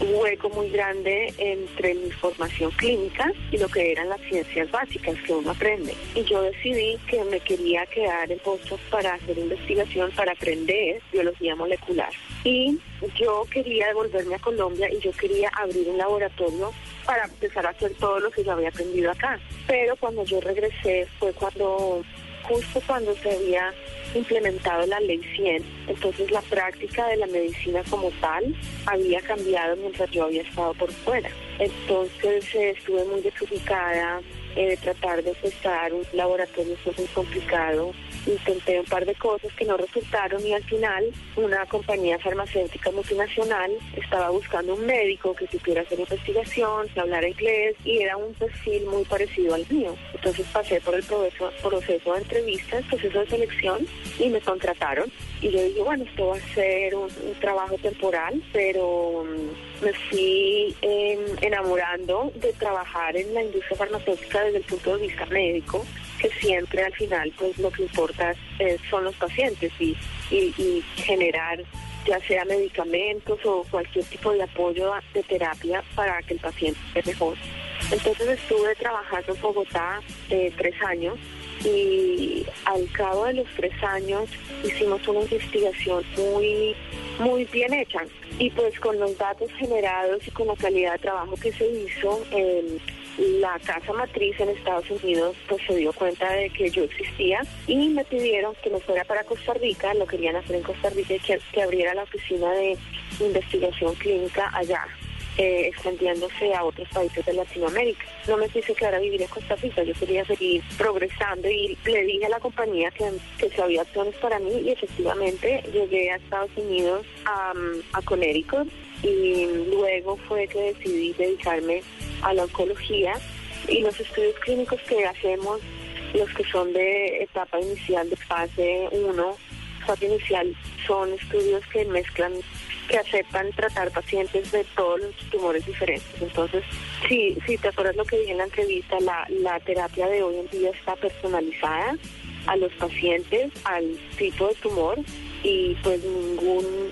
hueco muy grande entre mi formación clínica y lo que eran las ciencias básicas que uno aprende. Y yo decidí que me quería quedar en Boston para hacer investigación, para aprender biología molecular. Y yo quería devolverme a Colombia y yo quería abrir un laboratorio para empezar a hacer todo lo que yo había aprendido acá. Pero cuando yo regresé fue cuando justo cuando se había implementado la ley 100, entonces la práctica de la medicina como tal había cambiado mientras yo había estado por fuera. Entonces eh, estuve muy desubicada, eh, tratar de testar un laboratorio fue muy complicado. Intenté un par de cosas que no resultaron y al final una compañía farmacéutica multinacional estaba buscando un médico que supiera hacer investigación, que hablara inglés y era un perfil muy parecido al mío. Entonces pasé por el proceso, proceso de entrevistas, proceso de selección y me contrataron. Y yo dije, bueno, esto va a ser un, trabajo temporal, pero mm, me fui em, enamorando de trabajar en la industria farmacéutica desde el punto de vista médico, que siempre al final pues lo que importa son los pacientes y, y, generar ya sea medicamentos o cualquier tipo de apoyo de terapia para que el paciente esté mejor. Entonces estuve trabajando en Bogotá eh, tres años y al cabo de los tres años hicimos una investigación muy muy bien hecha y pues con los datos generados y con la calidad de trabajo que se hizo la casa matriz en Estados Unidos pues se dio cuenta de que yo existía y me pidieron que me fuera para Costa Rica, lo querían hacer en Costa Rica y que abriera la oficina de investigación clínica allá eh, extendiéndose a otros países de Latinoamérica. No me quise quedar a vivir en Costa Rica, yo quería seguir progresando y le dije a la compañía que, que si había acciones para mí y efectivamente llegué a Estados Unidos a, a Connecticut y luego fue que decidí dedicarme a la oncología y los estudios clínicos que hacemos, los que son de etapa inicial de fase 1, fase inicial, son estudios que mezclan que aceptan tratar pacientes de todos los tumores diferentes. Entonces, sí, sí, te acuerdas lo que dije en la entrevista, la, la terapia de hoy en día está personalizada a los pacientes, al tipo de tumor y pues ningún,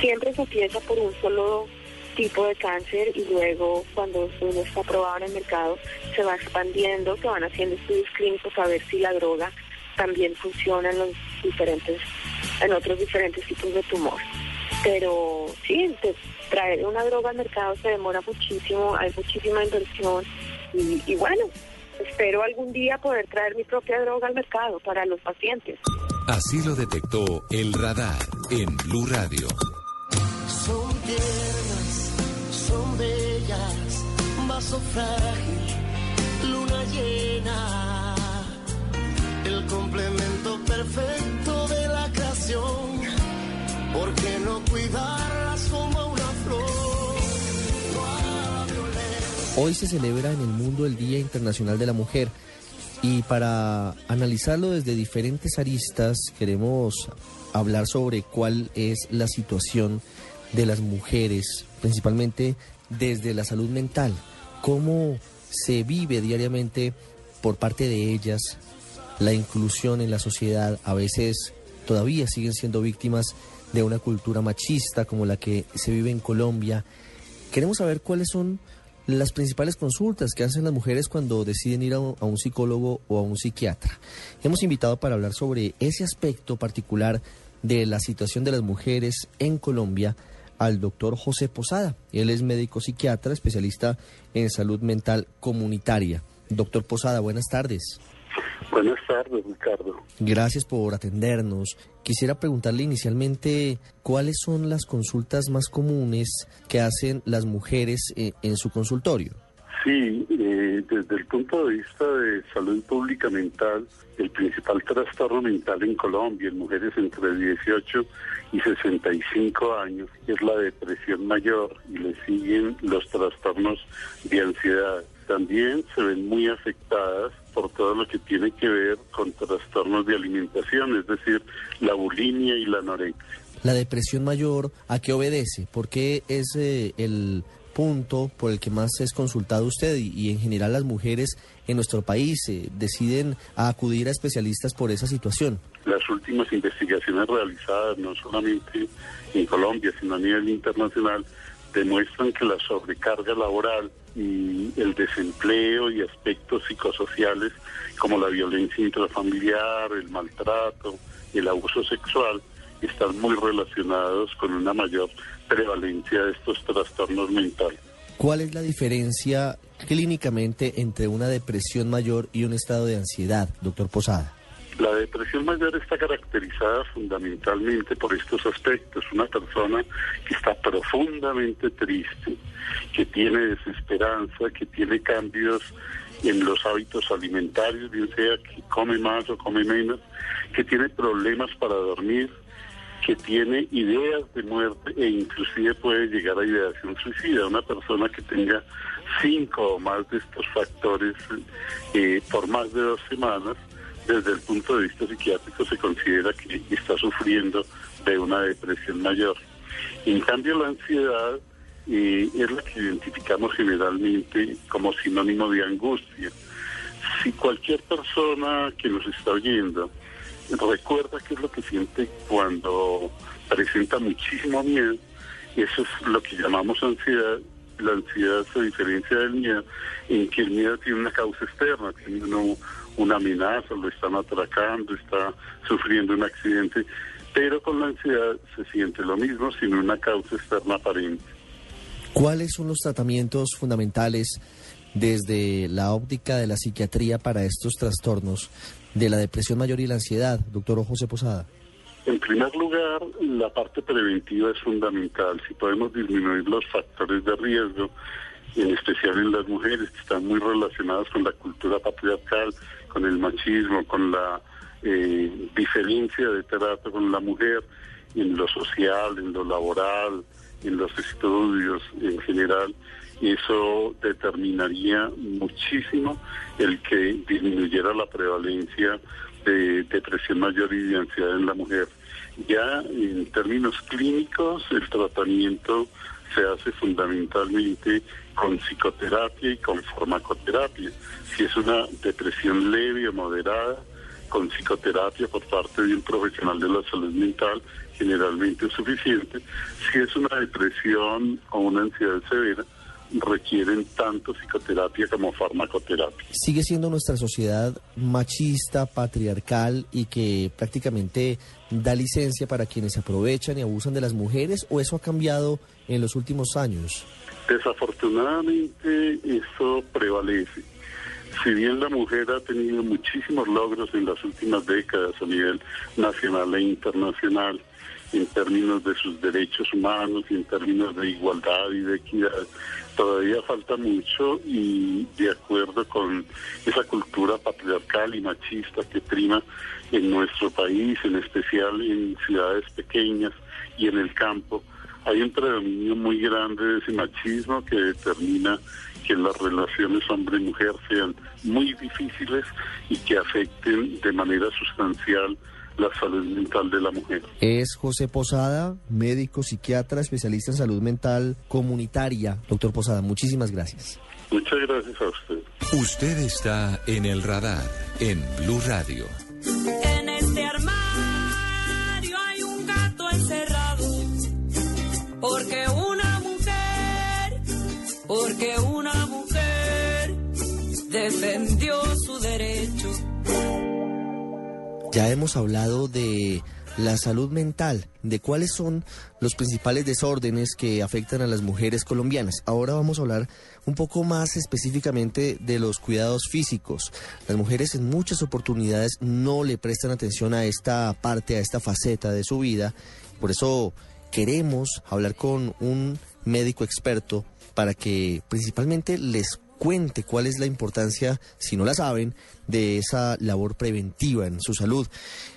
siempre se empieza por un solo tipo de cáncer y luego cuando uno está aprobado en el mercado se va expandiendo, se van haciendo estudios clínicos a ver si la droga también funciona en los diferentes, en otros diferentes tipos de tumor. Pero sí, traer una droga al mercado se demora muchísimo, hay muchísima inversión y, bueno, espero algún día poder traer mi propia droga al mercado para los pacientes. Así lo detectó el radar en Blue Radio. Son tiernas, son bellas, vaso frágil, luna llena, el complemento perfecto de la creación ¿Por qué no cuidarlas como una flor? Hoy se celebra en el mundo el Día Internacional de la Mujer. Y para analizarlo desde diferentes aristas queremos hablar sobre cuál es la situación de las mujeres, principalmente desde la salud mental, cómo se vive diariamente por parte de ellas la inclusión en la sociedad, a veces todavía siguen siendo víctimas de una cultura machista como la que se vive en Colombia. Queremos saber cuáles son las principales consultas que hacen las mujeres cuando deciden ir a un, psicólogo o a un psiquiatra. Hemos invitado para hablar sobre ese aspecto particular de la situación de las mujeres en Colombia al doctor José Posada. Él es médico psiquiatra, especialista en salud mental comunitaria. Doctor Posada, buenas tardes. Buenas tardes, Ricardo. Gracias por atendernos. Quisiera preguntarle inicialmente cuáles son las consultas más comunes que hacen las mujeres eh, en su consultorio. Sí, eh, desde el punto de vista de salud pública mental, el principal trastorno mental en Colombia en mujeres entre 18 y 65 años es la depresión mayor y le siguen los trastornos de ansiedad. También se ven muy afectadas por todo lo que tiene que ver con trastornos de alimentación, es decir, la bulimia y la anorexia. La depresión mayor, ¿a qué obedece? ¿Por qué es eh, el punto por el que más es consultado usted y, en general las mujeres en nuestro país eh, deciden acudir a especialistas por esa situación? Las últimas investigaciones realizadas, no solamente en Colombia, sino a nivel internacional, demuestran que la sobrecarga laboral y el desempleo y aspectos psicosociales como la violencia intrafamiliar, el maltrato, el abuso sexual, están muy relacionados con una mayor prevalencia de estos trastornos mentales. ¿Cuál es la diferencia clínicamente entre una depresión mayor y un estado de ansiedad, doctor Posada? La depresión mayor está caracterizada fundamentalmente por estos aspectos. Una persona que está profundamente triste, que tiene desesperanza, que tiene cambios en los hábitos alimentarios, bien sea que come más o come menos, que tiene problemas para dormir, que tiene ideas de muerte e inclusive puede llegar a ideación suicida. Una persona que tenga cinco o más de estos factores eh, por más de dos semanas, desde el punto de vista psiquiátrico se considera que está sufriendo de una depresión mayor. En cambio, la ansiedad eh, es la que identificamos generalmente como sinónimo de angustia. Si cualquier persona que nos está oyendo recuerda qué es lo que siente cuando presenta muchísimo miedo, eso es lo que llamamos ansiedad. La ansiedad se diferencia del miedo en que el miedo tiene una causa externa, tiene una amenaza, lo están atracando, está sufriendo un accidente, pero con la ansiedad se siente lo mismo sin una causa externa aparente. ¿Cuáles son los tratamientos fundamentales desde la óptica de la psiquiatría para estos trastornos de la depresión mayor y la ansiedad, doctor José Posada? En primer lugar, la parte preventiva es fundamental. Si podemos disminuir los factores de riesgo, en especial en las mujeres que están muy relacionadas con la cultura patriarcal, con el machismo, con la eh, diferencia de trato con la mujer, en lo social, en lo laboral, en los estudios en general, eso determinaría muchísimo el que disminuyera la prevalencia de depresión mayor y de ansiedad en la mujer. Ya en términos clínicos, el tratamiento se hace fundamentalmente con psicoterapia y con farmacoterapia. Si es una depresión leve o moderada, con psicoterapia por parte de un profesional de la salud mental generalmente es suficiente. Si es una depresión o una ansiedad severa, requieren tanto psicoterapia como farmacoterapia. ¿Sigue siendo nuestra sociedad machista, patriarcal y que prácticamente da licencia para quienes aprovechan y abusan de las mujeres o eso ha cambiado en los últimos años? Desafortunadamente eso prevalece. Si bien la mujer ha tenido muchísimos logros en las últimas décadas a nivel nacional e internacional, en términos de sus derechos humanos y en términos de igualdad y de equidad, todavía falta mucho y de acuerdo con esa cultura patriarcal y machista que prima en nuestro país, en especial en ciudades pequeñas y en el campo, hay un predominio muy grande de ese machismo que determina que las relaciones hombre-mujer sean muy difíciles y que afecten de manera sustancial la salud mental de la mujer. Es José Posada, médico psiquiatra, especialista en salud mental comunitaria. Doctor Posada, muchísimas gracias. Muchas gracias a usted. Usted está en el radar en Blue Radio. En este armario hay un gato encerrado. Porque una mujer, porque una ya hemos hablado de la salud mental, de cuáles son los principales desórdenes que afectan a las mujeres colombianas. Ahora vamos a hablar un poco más específicamente de los cuidados físicos. Las mujeres en muchas oportunidades no le prestan atención a esta parte, a esta faceta de su vida. Por eso queremos hablar con un médico experto para que principalmente les cuente cuál es la importancia, si no la saben, de esa labor preventiva en su salud.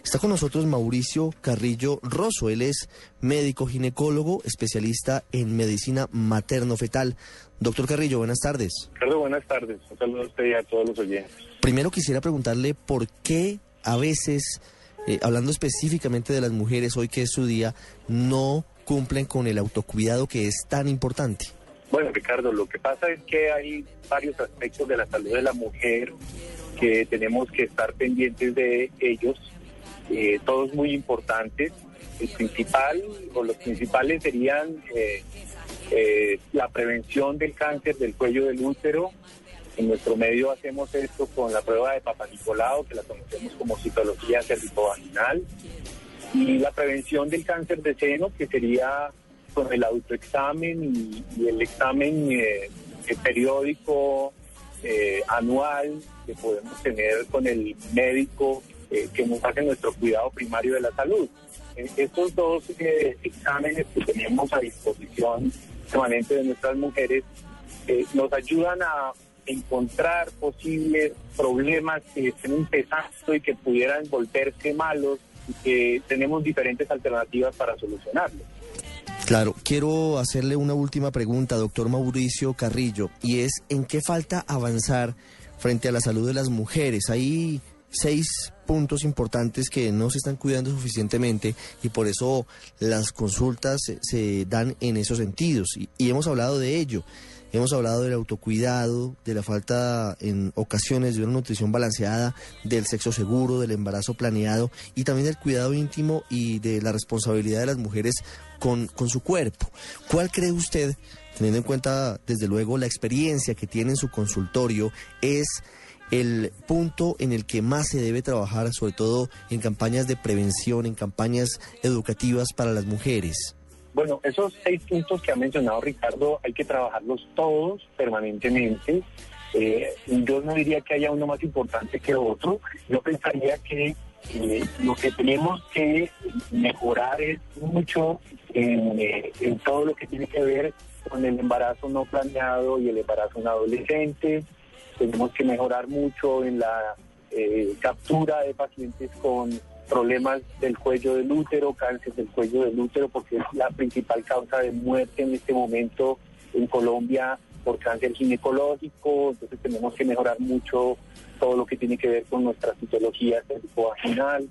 Está con nosotros Mauricio Carrillo Rosso. Él es médico ginecólogo, especialista en medicina materno-fetal. Doctor Carrillo, buenas tardes. Carlos, buenas tardes. Un saludo a usted y a todos los oyentes. Primero quisiera preguntarle por qué a veces, eh, hablando específicamente de las mujeres, hoy que es su día, no cumplen con el autocuidado que es tan importante. Bueno, Ricardo, lo que pasa es que hay varios aspectos de la salud de la mujer que tenemos que estar pendientes de ellos, eh, todos muy importantes. El principal o los principales serían eh, eh, la prevención del cáncer del cuello del útero. En nuestro medio hacemos esto con la prueba de Papa Nicolau, que la conocemos como citología cervicovaginal, y la prevención del cáncer de seno, que sería con el autoexamen y, el examen eh, periódico eh, anual que podemos tener con el médico eh, que nos hacen nuestro cuidado primario de la salud. Eh, estos dos eh, exámenes que tenemos a disposición permanente de nuestras mujeres nos ayudan a encontrar posibles problemas que estén empezando y que pudieran volverse malos y que tenemos diferentes alternativas para solucionarlos. Claro, quiero hacerle una última pregunta, doctor Mauricio Carrillo, y es ¿en qué falta avanzar frente a la salud de las mujeres? Hay seis puntos importantes que no se están cuidando suficientemente y por eso las consultas se, dan en esos sentidos y hemos hablado de ello. Hemos hablado del autocuidado, de la falta en ocasiones de una nutrición balanceada, del sexo seguro, del embarazo planeado y también del cuidado íntimo y de la responsabilidad de las mujeres con, con su cuerpo. ¿Cuál cree usted, teniendo en cuenta desde luego la experiencia que tiene en su consultorio, es el punto en el que más se debe trabajar, sobre todo en campañas de prevención, en campañas educativas para las mujeres? Bueno, esos seis puntos que ha mencionado Ricardo hay que trabajarlos todos permanentemente. Eh, yo no diría que haya uno más importante que otro. Yo pensaría que eh, lo que tenemos que mejorar es mucho eh, en, todo lo que tiene que ver con el embarazo no planeado y el embarazo en adolescentes. Tenemos que mejorar mucho en la captura de pacientes con problemas del cuello del útero, cáncer del cuello del útero, porque es la principal causa de muerte en este momento en Colombia por cáncer ginecológico, entonces tenemos que mejorar mucho todo lo que tiene que ver con nuestra citología vaginal.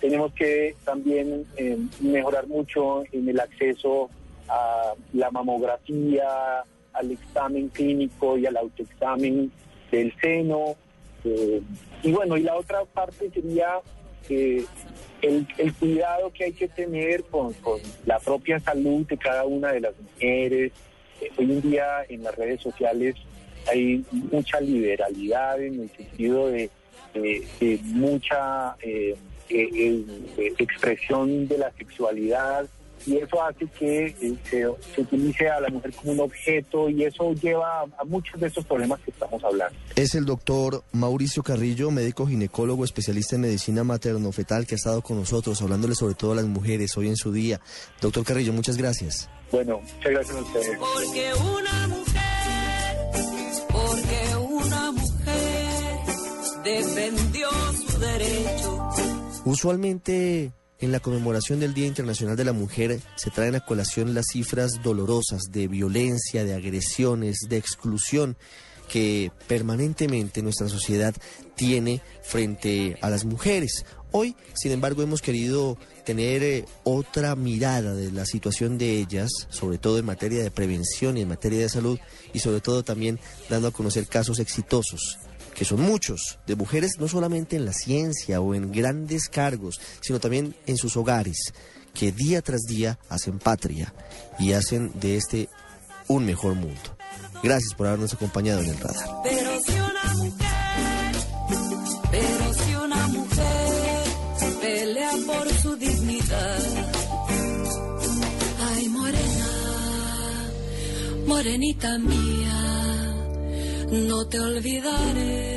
Tenemos que también eh, mejorar mucho en el acceso a la mamografía, al examen clínico y al autoexamen del seno. Eh, y bueno, y la otra parte sería el, el, cuidado que hay que tener con, la propia salud de cada una de las mujeres. Eh, hoy en día en las redes sociales hay mucha liberalidad en el sentido de, mucha eh, eh, expresión de la sexualidad, y eso hace que eh, se, utilice a la mujer como un objeto y eso lleva a, muchos de esos problemas que estamos hablando. Es el doctor Mauricio Carrillo, médico ginecólogo, especialista en medicina materno-fetal, que ha estado con nosotros hablándole sobre todo a las mujeres hoy en su día. Doctor Carrillo, muchas gracias. Bueno, muchas gracias a ustedes. Porque una mujer, porque una mujer defendió su derecho. Usualmente en la conmemoración del Día Internacional de la Mujer se traen a colación las cifras dolorosas de violencia, de agresiones, de exclusión que permanentemente nuestra sociedad tiene frente a las mujeres. Hoy, sin embargo, hemos querido tener eh, otra mirada de la situación de ellas, sobre todo en materia de prevención y en materia de salud, y sobre todo también dando a conocer casos exitosos que son muchos, de mujeres no solamente en la ciencia o en grandes cargos, sino también en sus hogares, que día tras día hacen patria y hacen de este un mejor mundo. Gracias por habernos acompañado en el radar. Pero si una mujer, pero si una mujer pelea por su dignidad. Ay, morena, morenita mía no te olvidaré.